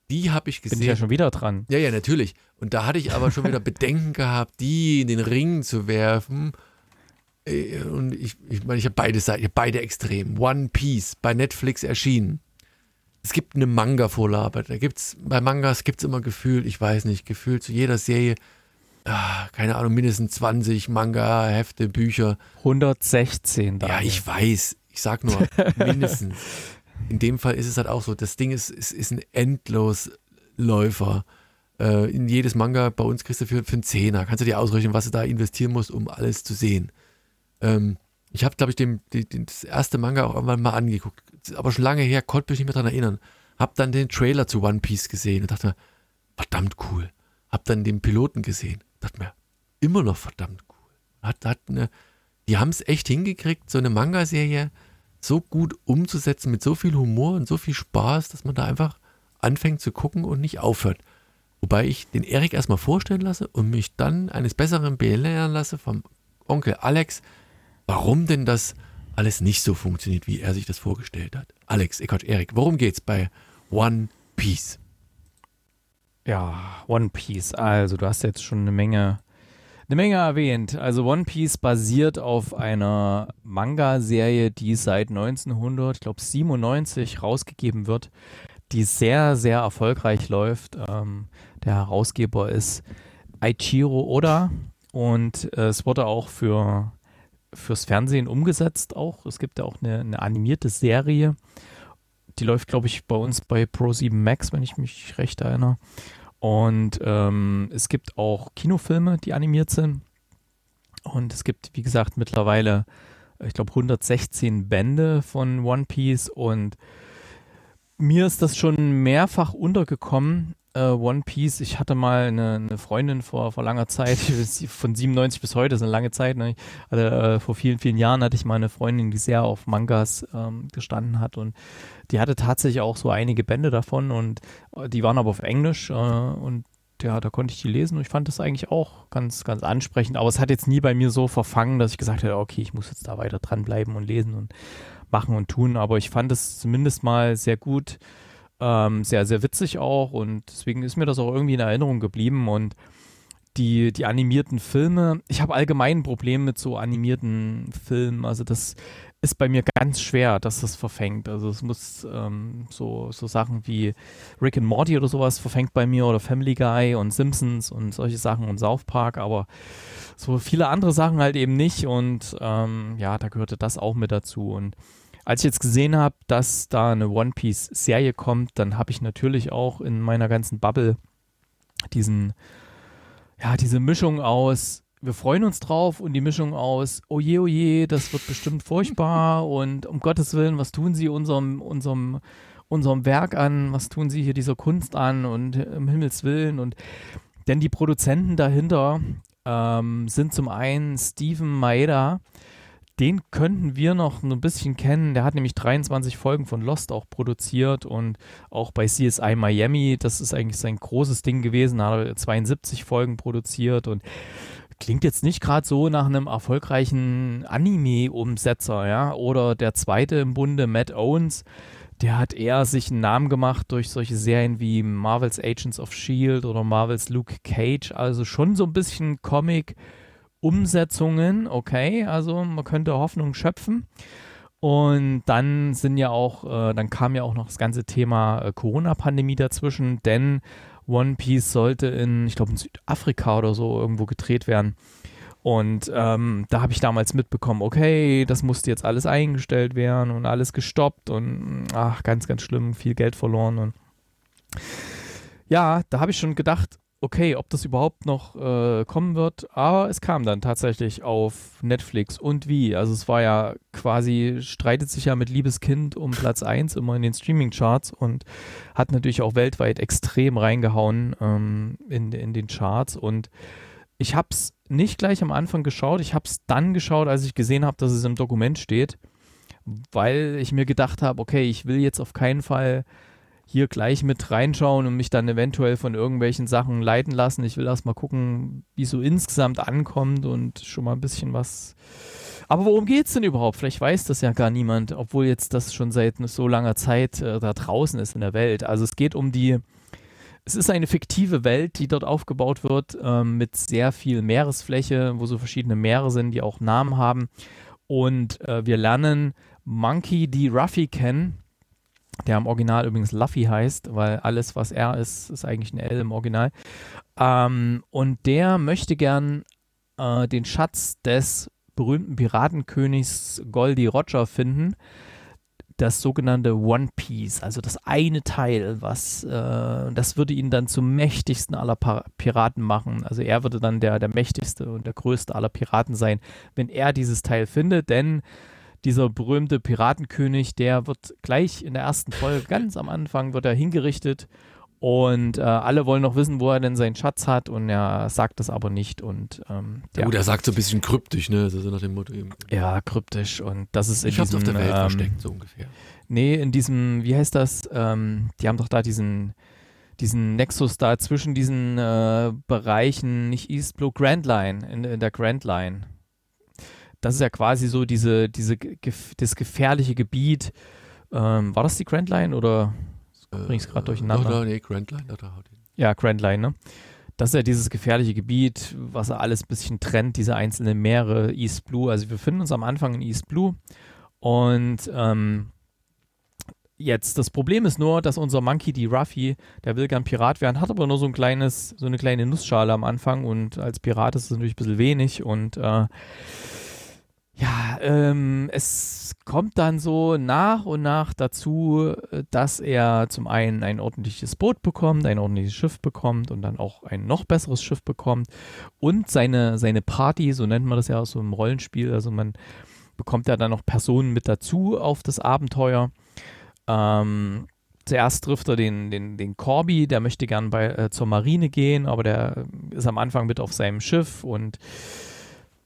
[SPEAKER 3] Die habe ich
[SPEAKER 1] Bin ich
[SPEAKER 3] gesehen.
[SPEAKER 1] ja schon wieder dran.
[SPEAKER 3] Ja, ja, natürlich. Und da hatte ich aber schon wieder Bedenken gehabt, die in den Ring zu werfen. Äh, Und ich, ich meine, ich habe beide Seiten, hab beide Extremen. One Piece bei Netflix erschienen. Es gibt eine Manga-Vorlage. Da gibt's, bei Mangas gibt es immer gefühlt, ich weiß nicht, gefühlt zu jeder Serie, ah, keine Ahnung, mindestens 20 Manga, Hefte, Bücher.
[SPEAKER 1] 116 da.
[SPEAKER 3] Ja, ich weiß. Ich sag nur, mindestens. In dem Fall ist es halt auch so. Das Ding ist, ist, ist ein Endlosläufer. Äh, in jedes Manga bei uns kriegst du für, für einen Zehner. Kannst du dir ausrechnen, was du da investieren musst, um alles zu sehen. Ähm, ich habe, glaube ich, dem, die, die, das erste Manga auch irgendwann mal angeguckt. Aber schon lange her, konnte mich nicht mehr daran erinnern. Hab dann den Trailer zu One Piece gesehen und dachte mir, verdammt cool. Hab dann den Piloten gesehen. Dachte mir, immer noch verdammt cool. Hat, hat eine, die haben es echt hingekriegt, so eine Manga-Serie so gut umzusetzen, mit so viel Humor und so viel Spaß, dass man da einfach anfängt zu gucken und nicht aufhört. Wobei ich den Erik erstmal vorstellen lasse und mich dann eines Besseren belehren lasse vom Onkel Alex, warum denn das alles nicht so funktioniert, wie er sich das vorgestellt hat. Alex, eh Quatsch, Erik, worum geht's bei One Piece?
[SPEAKER 1] Ja, One Piece. Also, du hast jetzt schon eine Menge, eine Menge erwähnt. Also, One Piece basiert auf einer Manga-Serie, die seit 1900, ich glaube 97 rausgegeben wird, die sehr, sehr erfolgreich läuft. Ähm, der Herausgeber ist Aichiro Oda und äh, es wurde auch für fürs Fernsehen umgesetzt auch. Es gibt ja auch eine, eine animierte Serie. Die läuft, glaube ich, bei uns bei Pro7 Max, wenn ich mich recht erinnere. Und ähm, es gibt auch Kinofilme, die animiert sind. Und es gibt, wie gesagt, mittlerweile, ich glaube, 116 Bände von One Piece. Und mir ist das schon mehrfach untergekommen. Äh, One Piece, ich hatte mal eine, eine Freundin vor, vor langer Zeit, von 97 bis heute, das ist eine lange Zeit. Ne? Also, äh, vor vielen, vielen Jahren hatte ich mal eine Freundin, die sehr auf Mangas ähm, gestanden hat. Und die hatte tatsächlich auch so einige Bände davon. Und äh, die waren aber auf Englisch. Äh, und ja, da konnte ich die lesen und ich fand das eigentlich auch ganz, ganz ansprechend. Aber es hat jetzt nie bei mir so verfangen, dass ich gesagt hätte, okay, ich muss jetzt da weiter dranbleiben und lesen und machen und tun. Aber ich fand es zumindest mal sehr gut, ähm, sehr, sehr witzig auch und deswegen ist mir das auch irgendwie in Erinnerung geblieben und die, die animierten Filme, ich habe allgemein ein Problem mit so animierten Filmen, also das ist bei mir ganz schwer, dass das verfängt. Also es muss ähm, so, so Sachen wie Rick and Morty oder sowas verfängt bei mir oder Family Guy und Simpsons und solche Sachen und South Park, aber so viele andere Sachen halt eben nicht und ähm, ja, da gehörte das auch mit dazu und als ich jetzt gesehen habe, dass da eine One Piece Serie kommt, dann habe ich natürlich auch in meiner ganzen Bubble diesen, ja, diese Mischung aus, wir freuen uns drauf und die Mischung aus, oh je, oh je, das wird bestimmt furchtbar und um Gottes Willen, was tun sie unserem, unserem, unserem Werk an, was tun sie hier dieser Kunst an und um Himmels Willen? Und denn die Produzenten dahinter ähm, sind zum einen Steven Maeda, den könnten wir noch ein bisschen kennen. Der hat nämlich 23 Folgen von Lost auch produziert und auch bei CSI Miami, das ist eigentlich sein großes Ding gewesen, hat er 72 Folgen produziert und klingt jetzt nicht gerade so nach einem erfolgreichen Anime-Umsetzer, ja. Oder der zweite im Bunde, Matt Owens, der hat eher sich einen Namen gemacht durch solche Serien wie Marvel's Agents of Shield oder Marvel's Luke Cage, also schon so ein bisschen Comic Umsetzungen, okay, also man könnte Hoffnung schöpfen. Und dann sind ja auch, äh, dann kam ja auch noch das ganze Thema äh, Corona-Pandemie dazwischen, denn One Piece sollte in, ich glaube, in Südafrika oder so irgendwo gedreht werden. Und ähm, da habe ich damals mitbekommen, okay, das musste jetzt alles eingestellt werden und alles gestoppt und ach, ganz, ganz schlimm, viel Geld verloren. Und ja, da habe ich schon gedacht, okay, ob das überhaupt noch äh, kommen wird, aber es kam dann tatsächlich auf Netflix. Und wie. Also es war ja quasi, streitet sich ja mit Liebeskind um Platz 1 immer in den Streaming-Charts und hat natürlich auch weltweit extrem reingehauen ähm, in, in den Charts. Und ich habe es nicht gleich am Anfang geschaut, ich habe es dann geschaut, als ich gesehen habe, dass es im Dokument steht, weil ich mir gedacht habe, okay, ich will jetzt auf keinen Fall hier gleich mit reinschauen und mich dann eventuell von irgendwelchen Sachen leiten lassen. Ich will erst mal gucken, wie so insgesamt ankommt und schon mal ein bisschen was. Aber worum geht es denn überhaupt? Vielleicht weiß das ja gar niemand, obwohl jetzt das schon seit so langer Zeit äh, da draußen ist in der Welt. Also es geht um die. Es ist eine fiktive Welt, die dort aufgebaut wird, ähm, mit sehr viel Meeresfläche, wo so verschiedene Meere sind, die auch Namen haben. Und äh, wir lernen Monkey D. Ruffy kennen der im Original übrigens Luffy heißt, weil alles, was er ist, ist eigentlich ein L im Original. Ähm, und der möchte gern äh, den Schatz des berühmten Piratenkönigs Goldie Roger finden. Das sogenannte One Piece, also das eine Teil, was äh, das würde ihn dann zum mächtigsten aller Piraten machen. Also er würde dann der, der mächtigste und der größte aller Piraten sein, wenn er dieses Teil findet, denn dieser berühmte Piratenkönig, der wird gleich in der ersten Folge, ganz am Anfang, wird er hingerichtet und äh, alle wollen noch wissen, wo er denn seinen Schatz hat und er sagt das aber nicht. Und, ähm,
[SPEAKER 3] ja. Gut, er sagt so ein bisschen kryptisch, ne? So nach dem Motto eben.
[SPEAKER 1] Ja, kryptisch und das ist in
[SPEAKER 3] ich
[SPEAKER 1] diesem...
[SPEAKER 3] auf der Welt
[SPEAKER 1] ähm,
[SPEAKER 3] versteckt, so ungefähr.
[SPEAKER 1] Nee, in diesem, wie heißt das? Ähm, die haben doch da diesen diesen Nexus da zwischen diesen äh, Bereichen, nicht East Blue Grand Line, in, in der Grand Line das ist ja quasi so diese, diese, das gefährliche Gebiet. Ähm, war das die Grand Line oder bringe ich es gerade durcheinander?
[SPEAKER 3] Doch, nee, Grand Line, da
[SPEAKER 1] Ja, Grand Line, ne? Das ist ja dieses gefährliche Gebiet, was alles ein bisschen trennt, diese einzelnen Meere, East Blue. Also wir befinden uns am Anfang in East Blue und ähm, jetzt, das Problem ist nur, dass unser Monkey D. Ruffy, der will gern Pirat werden, hat aber nur so ein kleines, so eine kleine Nussschale am Anfang und als Pirat ist es natürlich ein bisschen wenig und äh, ja, ähm, es kommt dann so nach und nach dazu, dass er zum einen ein ordentliches Boot bekommt, ein ordentliches Schiff bekommt und dann auch ein noch besseres Schiff bekommt und seine, seine Party, so nennt man das ja auch so im Rollenspiel, also man bekommt ja dann noch Personen mit dazu auf das Abenteuer. Ähm, zuerst trifft er den, den, den Corby, der möchte gern bei, äh, zur Marine gehen, aber der ist am Anfang mit auf seinem Schiff und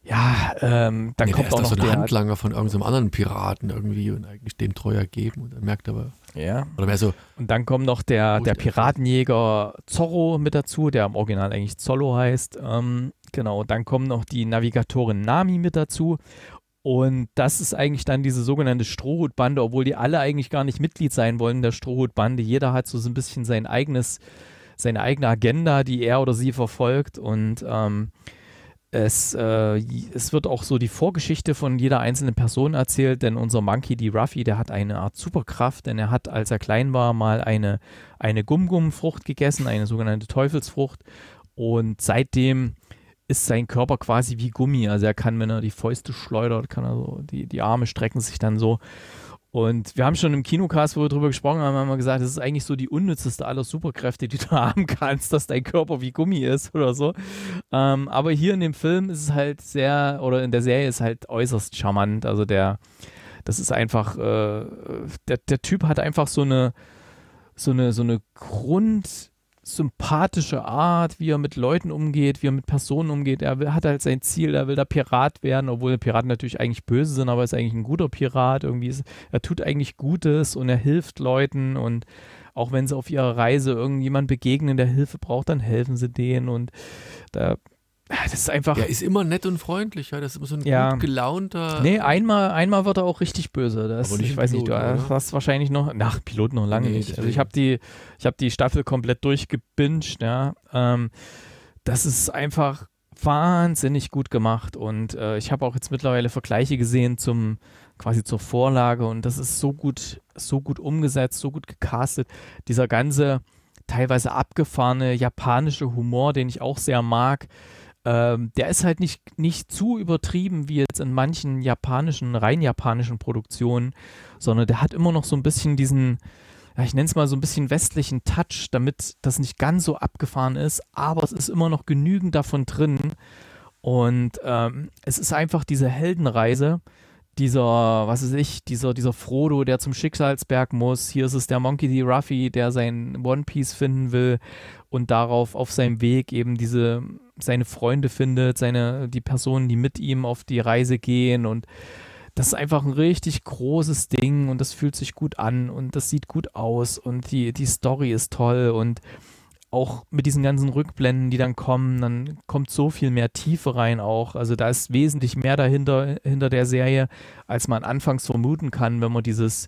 [SPEAKER 1] ja, ähm, dann nee, kommt auch noch
[SPEAKER 3] so
[SPEAKER 1] ein
[SPEAKER 3] Handlanger von irgendeinem anderen Piraten irgendwie und eigentlich dem treuer geben und dann merkt aber.
[SPEAKER 1] Ja.
[SPEAKER 3] Oder mehr so.
[SPEAKER 1] Und dann kommt noch der, der Piratenjäger Zorro mit dazu, der im Original eigentlich Zollo heißt. Ähm, genau, dann kommt noch die Navigatorin Nami mit dazu. Und das ist eigentlich dann diese sogenannte Strohhutbande, obwohl die alle eigentlich gar nicht Mitglied sein wollen der Strohhutbande. Jeder hat so, so ein bisschen sein eigenes, seine eigene Agenda, die er oder sie verfolgt. Und ähm, es, äh, es wird auch so die Vorgeschichte von jeder einzelnen Person erzählt, denn unser Monkey, die Ruffy, der hat eine Art Superkraft, denn er hat, als er klein war, mal eine, eine Gum-Gum-Frucht gegessen, eine sogenannte Teufelsfrucht. Und seitdem ist sein Körper quasi wie Gummi. Also er kann, wenn er die Fäuste schleudert, kann er so, die, die Arme strecken sich dann so. Und wir haben schon im Kinocast, wo wir drüber gesprochen haben, haben wir gesagt, das ist eigentlich so die unnützeste aller Superkräfte, die du haben kannst, dass dein Körper wie Gummi ist oder so. Ähm, aber hier in dem Film ist es halt sehr, oder in der Serie ist halt äußerst charmant. Also der, das ist einfach, äh, der, der Typ hat einfach so eine, so eine, so eine Grund, sympathische Art, wie er mit Leuten umgeht, wie er mit Personen umgeht. Er will, hat halt sein Ziel, er will da Pirat werden, obwohl Piraten natürlich eigentlich böse sind, aber er ist eigentlich ein guter Pirat. Irgendwie ist, er tut eigentlich Gutes und er hilft Leuten und auch wenn sie auf ihrer Reise irgendjemand begegnen, der Hilfe braucht, dann helfen sie denen und da das ist einfach.
[SPEAKER 3] Er ist immer nett und freundlich, ja. Das ist immer so ein ja. gut gelaunter.
[SPEAKER 1] Nee, einmal, einmal wird er auch richtig böse. Das, Aber nicht ich weiß Pilot, nicht, du hast wahrscheinlich noch. Nach Pilot noch lange nee, nicht. Also ich habe die, ich die Staffel komplett durchgebinged, ja. Ähm, das ist einfach wahnsinnig gut gemacht und äh, ich habe auch jetzt mittlerweile Vergleiche gesehen zum quasi zur Vorlage und das ist so gut, so gut umgesetzt, so gut gecastet. Dieser ganze teilweise abgefahrene japanische Humor, den ich auch sehr mag, ähm, der ist halt nicht, nicht zu übertrieben wie jetzt in manchen japanischen, rein japanischen Produktionen, sondern der hat immer noch so ein bisschen diesen, ja, ich nenne es mal so ein bisschen westlichen Touch, damit das nicht ganz so abgefahren ist, aber es ist immer noch genügend davon drin. Und ähm, es ist einfach diese Heldenreise, dieser, was weiß ich, dieser, dieser Frodo, der zum Schicksalsberg muss. Hier ist es der Monkey D. Ruffy, der sein One Piece finden will und darauf auf seinem Weg eben diese, seine Freunde findet, seine, die Personen, die mit ihm auf die Reise gehen und das ist einfach ein richtig großes Ding und das fühlt sich gut an und das sieht gut aus und die, die Story ist toll und auch mit diesen ganzen Rückblenden, die dann kommen, dann kommt so viel mehr Tiefe rein auch. Also da ist wesentlich mehr dahinter hinter der Serie, als man anfangs vermuten kann, wenn man dieses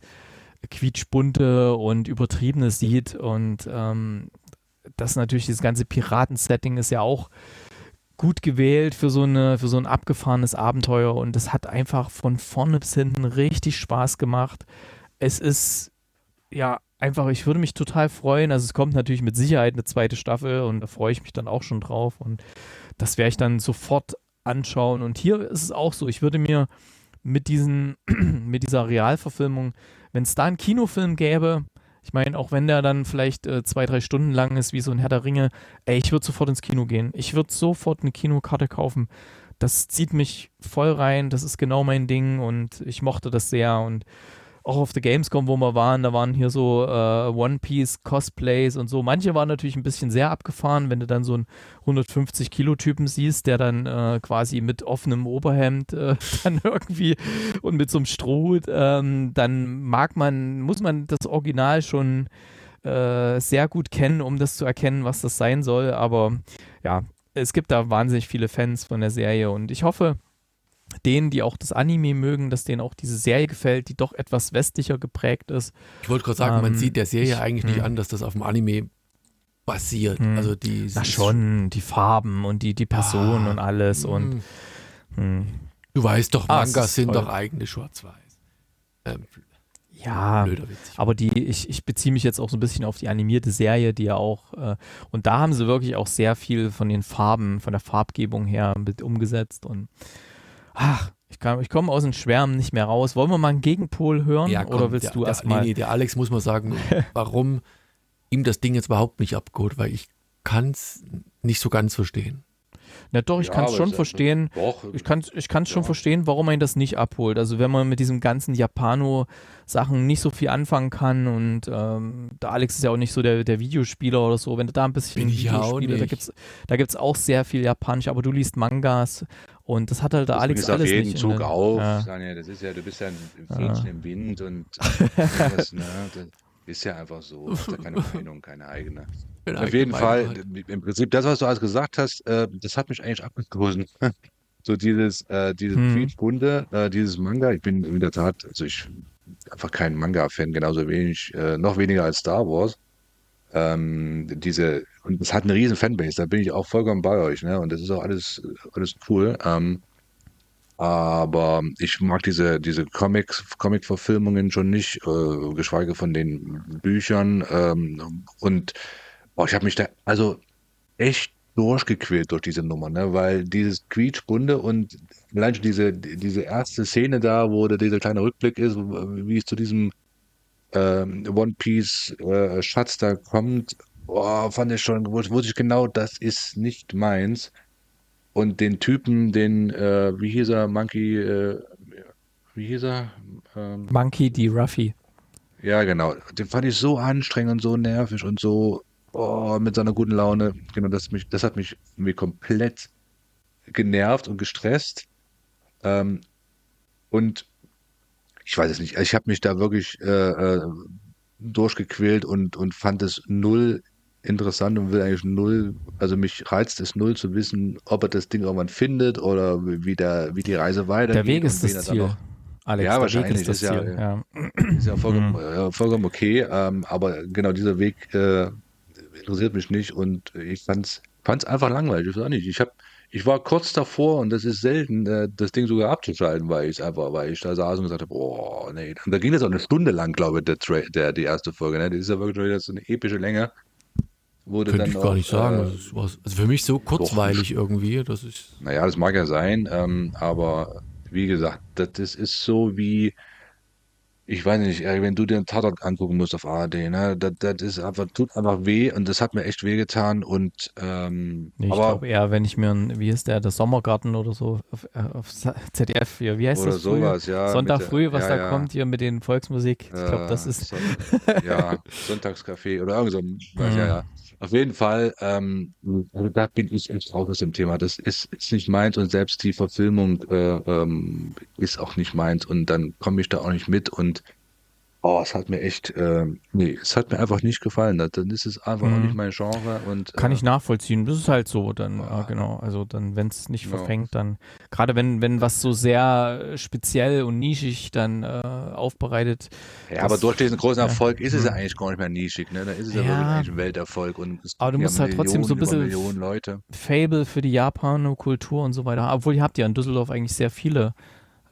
[SPEAKER 1] quietschbunte und übertriebene sieht. Und ähm, das natürlich, dieses ganze Piraten-Setting ist ja auch gut gewählt für so, eine, für so ein abgefahrenes Abenteuer und es hat einfach von vorne bis hinten richtig Spaß gemacht. Es ist ja einfach, ich würde mich total freuen. Also es kommt natürlich mit Sicherheit eine zweite Staffel und da freue ich mich dann auch schon drauf und das werde ich dann sofort anschauen. Und hier ist es auch so, ich würde mir mit diesen, mit dieser Realverfilmung, wenn es da einen Kinofilm gäbe, ich meine, auch wenn der dann vielleicht äh, zwei, drei Stunden lang ist, wie so ein Herr der Ringe, ey, ich würde sofort ins Kino gehen. Ich würde sofort eine Kinokarte kaufen. Das zieht mich voll rein, das ist genau mein Ding und ich mochte das sehr und auch auf der Gamescom, wo wir waren, da waren hier so äh, One Piece Cosplays und so. Manche waren natürlich ein bisschen sehr abgefahren, wenn du dann so einen 150 Kilo Typen siehst, der dann äh, quasi mit offenem Oberhemd äh, dann irgendwie und mit so einem Strohhut, ähm, dann mag man, muss man das Original schon äh, sehr gut kennen, um das zu erkennen, was das sein soll. Aber ja, es gibt da wahnsinnig viele Fans von der Serie und ich hoffe, denen, die auch das Anime mögen, dass denen auch diese Serie gefällt, die doch etwas westlicher geprägt ist.
[SPEAKER 3] Ich wollte gerade sagen, ähm, man sieht der Serie ich, eigentlich nicht hm. an, dass das auf dem Anime basiert. Mh. Also die
[SPEAKER 1] Na schon, die Farben und die, die Personen ah, und alles mh. und
[SPEAKER 3] mh. Du weißt doch, ah, Mangas sind toll. doch eigentlich schwarz-weiß. Ähm,
[SPEAKER 1] ja, aber die, ich, ich beziehe mich jetzt auch so ein bisschen auf die animierte Serie, die ja auch, äh, und da haben sie wirklich auch sehr viel von den Farben, von der Farbgebung her mit umgesetzt und ach, ich, ich komme aus den Schwärmen nicht mehr raus. Wollen wir mal einen Gegenpol hören ja, komm, oder willst
[SPEAKER 3] der,
[SPEAKER 1] du
[SPEAKER 3] erstmal? Nee, nee, der Alex muss mal sagen, warum ihm das Ding jetzt überhaupt nicht abgeholt, weil ich kann es nicht so ganz verstehen.
[SPEAKER 1] Na doch, ich ja, kann es schon verstehen. Doch, ich kann es ich kann's ja. schon verstehen, warum man das nicht abholt. Also wenn man mit diesem ganzen Japano-Sachen nicht so viel anfangen kann und ähm, der Alex ist ja auch nicht so der, der Videospieler oder so, wenn du da ein bisschen Videospiele, da gibt es da gibt's auch sehr viel Japanisch, aber du liest Mangas und das hat halt der Alex alles auf jeden nicht.
[SPEAKER 2] Zug auf, ja. Sanja, das ist ja, du bist ja ein Fähnchen im Wind und das, ne, das ist ja einfach so. Hast ja keine Meinung, keine eigene. Auf jeden Fall, im Prinzip, das, was du alles gesagt hast, äh, das hat mich eigentlich abgestoßen. so dieses, äh, dieses hm. Bunde, äh, dieses Manga, ich bin in der Tat, also ich bin einfach kein Manga-Fan, genauso wenig, äh, noch weniger als Star Wars. Ähm, diese, und es hat eine riesen Fanbase, da bin ich auch vollkommen bei euch, ne? Und das ist auch alles, alles cool. Ähm, aber ich mag diese, diese Comics, Comic-Verfilmungen schon nicht, äh, geschweige von den Büchern. Ähm, und Boah, ich habe mich da also echt durchgequält durch diese Nummer, ne? weil dieses quietschbunde und allein schon diese, diese erste Szene da, wo der, dieser kleine Rückblick ist, wie es zu diesem ähm, One Piece äh, Schatz da kommt, boah, fand ich schon, wusste ich genau, das ist nicht meins. Und den Typen, den, äh, wie hieß er, Monkey, äh, wie hieß er?
[SPEAKER 1] Ähm, Monkey D. Ruffy.
[SPEAKER 2] Ja, genau. Den fand ich so anstrengend und so nervig und so oh, mit seiner guten Laune. Genau, das, mich, das hat mich irgendwie komplett genervt und gestresst. Ähm, und ich weiß es nicht. Ich habe mich da wirklich äh, äh, durchgequält und, und fand es null interessant und will eigentlich null, also mich reizt es null zu wissen, ob er das Ding irgendwann findet oder wie, der, wie die Reise weitergeht.
[SPEAKER 1] Der Weg ist das Ziel.
[SPEAKER 2] Alex, ja, wahrscheinlich. Ist, das ist, ja, ja. ist ja vollkommen, mhm. vollkommen okay. Ähm, aber genau dieser Weg äh, interessiert mich nicht und ich fand's, fand's einfach langweilig. Ich weiß nicht. Ich habe ich war kurz davor und das ist selten, äh, das Ding sogar abzuschalten, weil ich einfach, weil ich da saß und gesagt habe, boah, nee. Und da ging das auch eine Stunde lang, glaube ich, der, Tra der die erste Folge. Ne? Die ist ja wirklich so eine epische Länge.
[SPEAKER 3] Wurde Könnte ich gar auch, nicht sagen. Äh, also für mich so kurzweilig doch, irgendwie. Das ist
[SPEAKER 2] naja, das mag ja sein, ähm, aber wie gesagt, das ist so wie ich weiß nicht, wenn du dir einen Tatort angucken musst auf ARD, ne, das, das ist einfach, tut einfach weh und das hat mir echt weh getan und ähm,
[SPEAKER 1] nee, ich glaube eher, wenn ich mir ein, wie ist der, der Sommergarten oder so auf, äh, auf ZDF hier, wie heißt
[SPEAKER 2] oder
[SPEAKER 1] das?
[SPEAKER 2] sowas, ja.
[SPEAKER 1] Sonntag der, früh, was ja, da ja. kommt hier mit den Volksmusik. Ich glaube, das ist.
[SPEAKER 2] Son ja, Sonntagscafé oder irgend so. Mhm. Ja, ja. Auf jeden Fall, ähm, also da bin ich echt raus aus dem Thema. Das ist, ist nicht meins und selbst die Verfilmung äh, ähm, ist auch nicht meins und dann komme ich da auch nicht mit und Oh, es hat mir echt, äh, nee, es hat mir einfach nicht gefallen. Dann ist es einfach mhm. nicht mein Genre. Und,
[SPEAKER 1] Kann äh, ich nachvollziehen. Das ist halt so, dann, ah, genau. Also dann, wenn es nicht verfängt, dann, gerade wenn, wenn was so sehr speziell und nischig dann äh, aufbereitet.
[SPEAKER 2] Ja, aber durch diesen großen Erfolg ist es ja mhm. eigentlich gar nicht mehr nischig, ne? Da ist es ja, ja wirklich ein Welterfolg. Und
[SPEAKER 1] aber du musst halt trotzdem so ein bisschen Fable für die Japaner-Kultur und so weiter. Obwohl ihr habt ja in Düsseldorf eigentlich sehr viele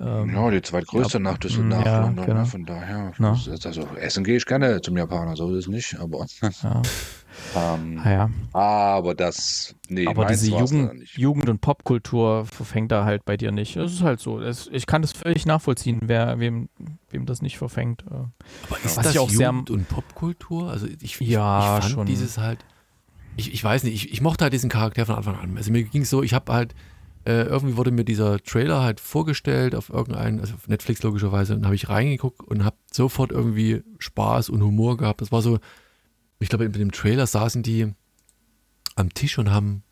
[SPEAKER 2] ähm, ja, die zweitgrößte nach Düsseldorf. Ja, London, genau. Von daher, Na? also Essen gehe ich gerne zum Japaner, so ist es nicht, aber. Ja. ähm,
[SPEAKER 1] ah, ja.
[SPEAKER 2] Aber das, nee,
[SPEAKER 1] aber diese Jugend, Jugend- und Popkultur verfängt da halt bei dir nicht. Es ist halt so. Es, ich kann das völlig nachvollziehen, wer, wem, wem das nicht verfängt. Äh.
[SPEAKER 3] Aber ist Was das auch Jugend- und Popkultur? Also ich, ja, ich fand schon. dieses halt. Ich, ich weiß nicht, ich, ich mochte halt diesen Charakter von Anfang an. Also mir ging es so, ich habe halt äh, irgendwie wurde mir dieser Trailer halt vorgestellt auf irgendeinen, also auf Netflix logischerweise, und dann habe ich reingeguckt und habe sofort irgendwie Spaß und Humor gehabt. Das war so, ich glaube, in dem Trailer saßen die am Tisch und haben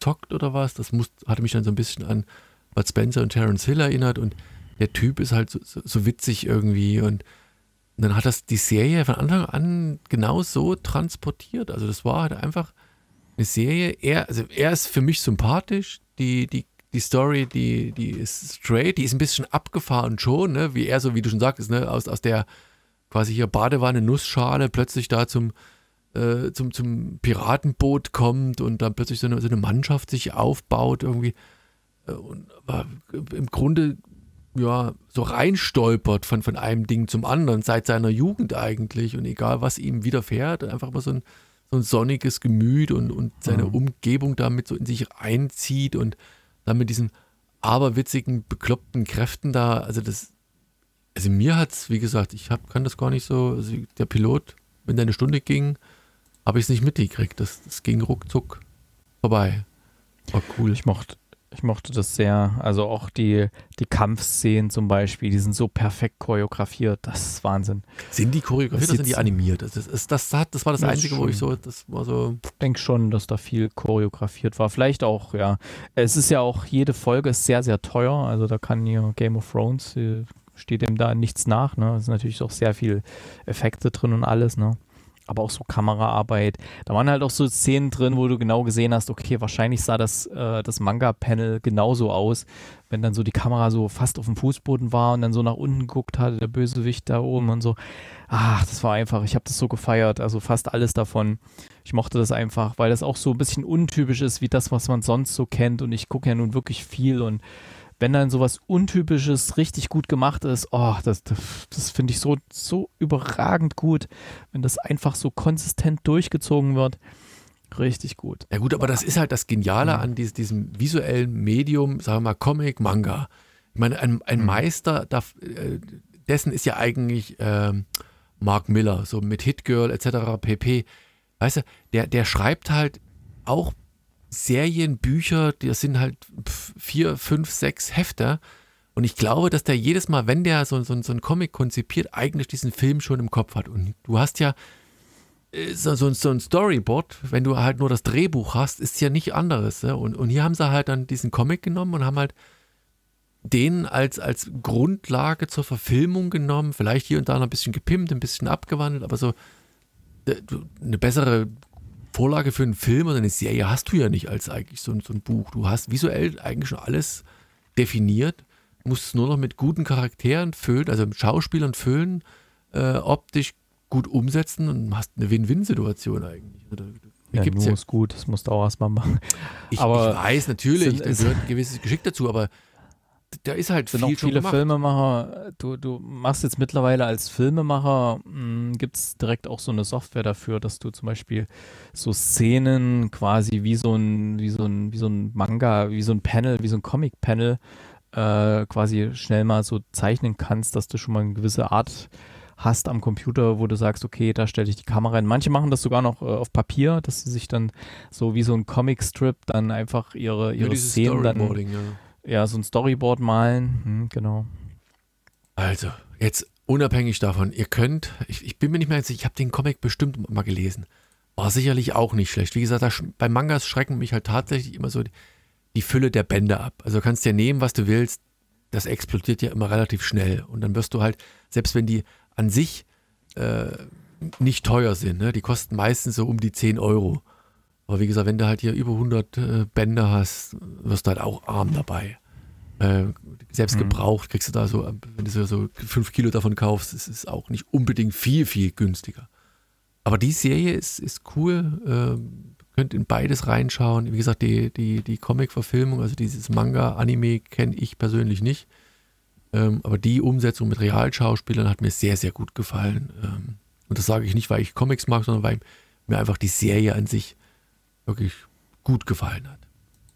[SPEAKER 3] zockt oder was. Das muss, hatte mich dann so ein bisschen an Bud Spencer und Terence Hill erinnert und der Typ ist halt so, so, so witzig irgendwie und, und dann hat das die Serie von Anfang an genau so transportiert. Also das war halt einfach eine Serie. Er, also er ist für mich sympathisch, die, die, die Story, die, die ist straight, die ist ein bisschen abgefahren schon, ne? wie er so, wie du schon sagtest, ne? aus, aus der quasi hier Badewanne, Nussschale plötzlich da zum, äh, zum, zum Piratenboot kommt und dann plötzlich so eine, so eine Mannschaft sich aufbaut irgendwie. Äh, und im Grunde ja, so reinstolpert von, von einem Ding zum anderen, seit seiner Jugend eigentlich. Und egal, was ihm widerfährt, einfach mal so ein, so ein sonniges Gemüt und, und seine mhm. Umgebung damit so in sich einzieht und dann mit diesen aberwitzigen, bekloppten Kräften da, also das, also mir hat es, wie gesagt, ich hab, kann das gar nicht so, also der Pilot, wenn der eine Stunde ging, habe ich es nicht mitgekriegt. Das, das ging ruckzuck vorbei.
[SPEAKER 1] War cool. Ich mochte, ich mochte das sehr. Also auch die, die Kampfszenen zum Beispiel, die sind so perfekt choreografiert. Das ist Wahnsinn.
[SPEAKER 3] Sind die choreografiert oder sind die animiert? Das, ist, das, das, das war das, das Einzige, wo ich so, das war so.
[SPEAKER 1] Ich denke schon, dass da viel choreografiert war. Vielleicht auch, ja. Es ist ja auch, jede Folge ist sehr, sehr teuer. Also da kann hier Game of Thrones, äh, steht dem da nichts nach. Ne? Es sind natürlich auch sehr viel Effekte drin und alles, ne? Aber auch so Kameraarbeit. Da waren halt auch so Szenen drin, wo du genau gesehen hast, okay, wahrscheinlich sah das, äh, das Manga-Panel genauso aus, wenn dann so die Kamera so fast auf dem Fußboden war und dann so nach unten geguckt hatte, der Bösewicht da oben und so. Ach, das war einfach, ich habe das so gefeiert, also fast alles davon. Ich mochte das einfach, weil das auch so ein bisschen untypisch ist, wie das, was man sonst so kennt und ich gucke ja nun wirklich viel und wenn dann sowas Untypisches richtig gut gemacht ist, oh, das, das, finde ich so, so überragend gut, wenn das einfach so konsistent durchgezogen wird. Richtig gut.
[SPEAKER 3] Ja gut, aber das ist halt das Geniale an diesem, diesem visuellen Medium, sagen wir mal Comic, Manga. Ich meine, ein, ein mhm. Meister darf, äh, dessen ist ja eigentlich äh, Mark Miller, so mit Hit Girl etc. pp. Weißt du, der, der schreibt halt auch Serien, Bücher, das sind halt vier, fünf, sechs Hefte. Und ich glaube, dass der jedes Mal, wenn der so, so, so einen Comic konzipiert, eigentlich diesen Film schon im Kopf hat. Und du hast ja äh, so, so, so ein Storyboard, wenn du halt nur das Drehbuch hast, ist ja nicht anderes. Ne? Und, und hier haben sie halt dann diesen Comic genommen und haben halt den als, als Grundlage zur Verfilmung genommen. Vielleicht hier und da noch ein bisschen gepimpt, ein bisschen abgewandelt, aber so äh, eine bessere Vorlage für einen Film oder eine Serie hast du ja nicht als eigentlich so, so ein Buch. Du hast visuell eigentlich schon alles definiert, musst es nur noch mit guten Charakteren füllen, also mit Schauspielern füllen, äh, optisch gut umsetzen und hast eine Win-Win-Situation eigentlich. Die
[SPEAKER 1] Ja,
[SPEAKER 3] gibt's
[SPEAKER 1] nur
[SPEAKER 3] ja.
[SPEAKER 1] ist gut, das musst du auch erstmal machen.
[SPEAKER 3] Ich,
[SPEAKER 1] aber
[SPEAKER 3] ich weiß natürlich, da
[SPEAKER 1] es-
[SPEAKER 3] gehört ein gewisses Geschick dazu, aber da ist halt
[SPEAKER 1] sind
[SPEAKER 3] viel
[SPEAKER 1] auch viele
[SPEAKER 3] gemacht.
[SPEAKER 1] Filmemacher, du, du machst jetzt mittlerweile als Filmemacher, gibt es direkt auch so eine Software dafür, dass du zum Beispiel so Szenen quasi wie so ein, wie so ein, wie so ein Manga, wie so ein Panel, wie so ein Comic-Panel äh, quasi schnell mal so zeichnen kannst, dass du schon mal eine gewisse Art hast am Computer, wo du sagst, okay, da stelle ich die Kamera hin. Manche machen das sogar noch äh, auf Papier, dass sie sich dann so wie so ein Comic-Strip dann einfach ihre, ihre
[SPEAKER 3] dieses
[SPEAKER 1] Szenen dann
[SPEAKER 3] ja.
[SPEAKER 1] Ja, so ein Storyboard malen, hm, genau.
[SPEAKER 3] Also, jetzt unabhängig davon, ihr könnt, ich, ich bin mir nicht mehr sicher, ich habe den Comic bestimmt mal gelesen. War sicherlich auch nicht schlecht. Wie gesagt, da, bei Mangas schrecken mich halt tatsächlich immer so die, die Fülle der Bände ab. Also du kannst dir nehmen, was du willst, das explodiert ja immer relativ schnell. Und dann wirst du halt, selbst wenn die an sich äh, nicht teuer sind, ne, die kosten meistens so um die 10 Euro. Aber wie gesagt, wenn du halt hier über 100 äh, Bände hast, wirst du halt auch arm dabei. Äh, selbst
[SPEAKER 1] Mhm.
[SPEAKER 3] gebraucht kriegst du da so, wenn du so, so 5 Kilo davon kaufst, ist es auch nicht unbedingt viel, viel günstiger. Aber die Serie ist, ist cool. Ähm, könnt in beides reinschauen. Wie gesagt, die, die, die Comic-Verfilmung, also dieses Manga, Anime kenne ich persönlich nicht. Ähm, aber die Umsetzung mit Realschauspielern hat mir sehr, sehr gut gefallen. Ähm, und das sage ich nicht, weil ich Comics mag, sondern weil mir einfach die Serie an sich wirklich gut gefallen hat.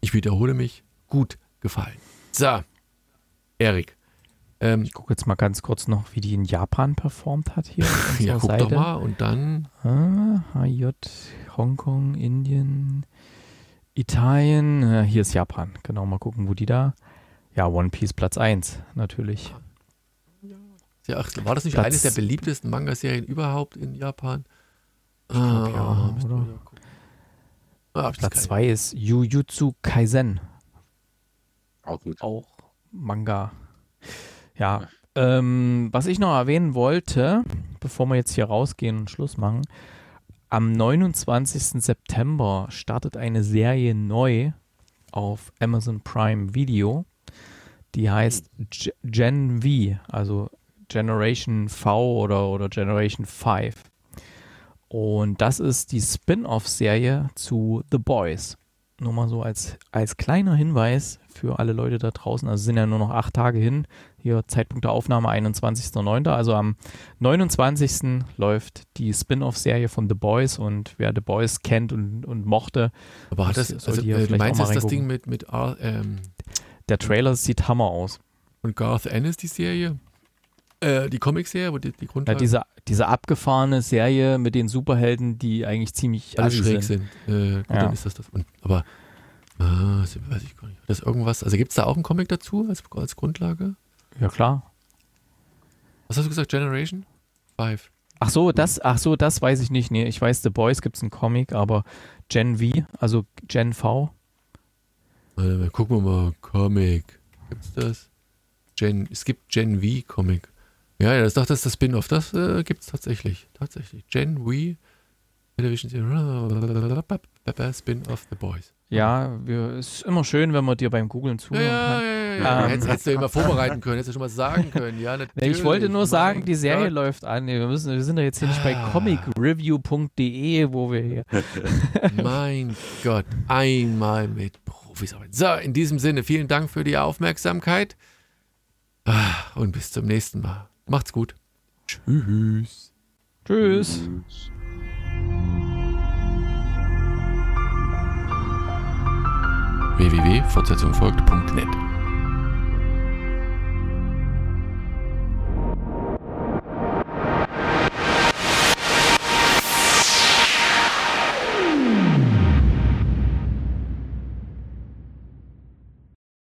[SPEAKER 3] Ich wiederhole mich, gut gefallen. So, Erik. Ähm,
[SPEAKER 1] Ich gucke jetzt mal ganz kurz noch, wie die in Japan performt hat hier
[SPEAKER 3] ja, guck doch
[SPEAKER 1] Seite.
[SPEAKER 3] mal und dann
[SPEAKER 1] Ah, HJ, Hongkong, Indien, Italien. Äh, hier ist Japan. Genau, mal gucken, wo die da. Ja, One Piece Platz 1, natürlich.
[SPEAKER 3] Ja, ach, war das nicht
[SPEAKER 1] Platz-
[SPEAKER 3] eines der beliebtesten Manga-Serien überhaupt in Japan?
[SPEAKER 1] glaub, ja,
[SPEAKER 3] müsste
[SPEAKER 1] oder?
[SPEAKER 3] Ja
[SPEAKER 1] Platz
[SPEAKER 3] keine-
[SPEAKER 1] 2 ist Jujutsu Kaisen.
[SPEAKER 2] Auch gut.
[SPEAKER 1] Auch Manga. Ja, ähm, was ich noch erwähnen wollte, bevor wir jetzt hier rausgehen und Schluss machen, am 29. September startet eine Serie neu auf Amazon Prime Video. Die heißt G- Gen V, also Generation V oder, oder Generation 5. Und das ist die Spin-off-Serie zu The Boys. Nur mal so als, als kleiner Hinweis für alle Leute da draußen. Also es sind ja nur noch acht Tage hin. Hier Zeitpunkt der Aufnahme 21.09. Also am 29. läuft die Spin-off-Serie von The Boys und wer The Boys kennt und, und mochte,
[SPEAKER 3] Aber hat das,
[SPEAKER 1] Sollte
[SPEAKER 3] also,
[SPEAKER 1] hier
[SPEAKER 3] äh, du meinst jetzt das Ding mit, mit R, ähm,
[SPEAKER 1] der Trailer sieht Hammer aus.
[SPEAKER 3] und Garth Ennis, die Serie? Äh, die Comic-Serie, wo die, die
[SPEAKER 1] Ja,
[SPEAKER 3] Grundlage
[SPEAKER 1] diese, diese abgefahrene Serie mit den Superhelden, die eigentlich ziemlich
[SPEAKER 3] alle schräg
[SPEAKER 1] sind.
[SPEAKER 3] sind. Äh, gut,
[SPEAKER 1] Ja.
[SPEAKER 3] dann ist das das. Und, aber, ah, das weiß ich gar nicht. Das irgendwas, also gibt es da auch einen Comic dazu als, als Grundlage?
[SPEAKER 1] Ja, klar.
[SPEAKER 3] Was hast du gesagt, Generation? Five.
[SPEAKER 1] Ach so, das, ach so, das weiß ich nicht. Nee, ich weiß, The Boys gibt es einen Comic, aber Gen V, also Gen V,
[SPEAKER 3] Warte mal, gucken wir mal, Comic. Gibt's das? Gen, es gibt Gen V Comic. Ja, ja, das ist doch das, Spin-off. Das äh, gibt es tatsächlich. Tatsächlich. Gen V Television Series. Spin-off The Boys.
[SPEAKER 1] Ja, wir, es ist immer schön, wenn man dir beim Googlen
[SPEAKER 3] Ja,
[SPEAKER 1] zuhören
[SPEAKER 3] ja,
[SPEAKER 1] kann.
[SPEAKER 3] ja, ja, ja.
[SPEAKER 1] Ähm.
[SPEAKER 3] Hättest, hättest du immer vorbereiten können, hättest du schon mal sagen können. Ja, natürlich.
[SPEAKER 1] ich wollte nur sagen, die Serie
[SPEAKER 3] Gott.
[SPEAKER 1] läuft an. Wir, müssen, wir sind ja jetzt hier nicht bei
[SPEAKER 3] Ah.
[SPEAKER 1] comicreview.de, wo wir hier.
[SPEAKER 3] Mein Gott, einmal mit Profis arbeiten. So, in diesem Sinne, vielen Dank für die Aufmerksamkeit. Ah, Und bis zum nächsten Mal. Macht's gut. Tschüss.
[SPEAKER 1] Tschüss.
[SPEAKER 2] Tschüss.
[SPEAKER 3] www.fortsetzungfolgt.net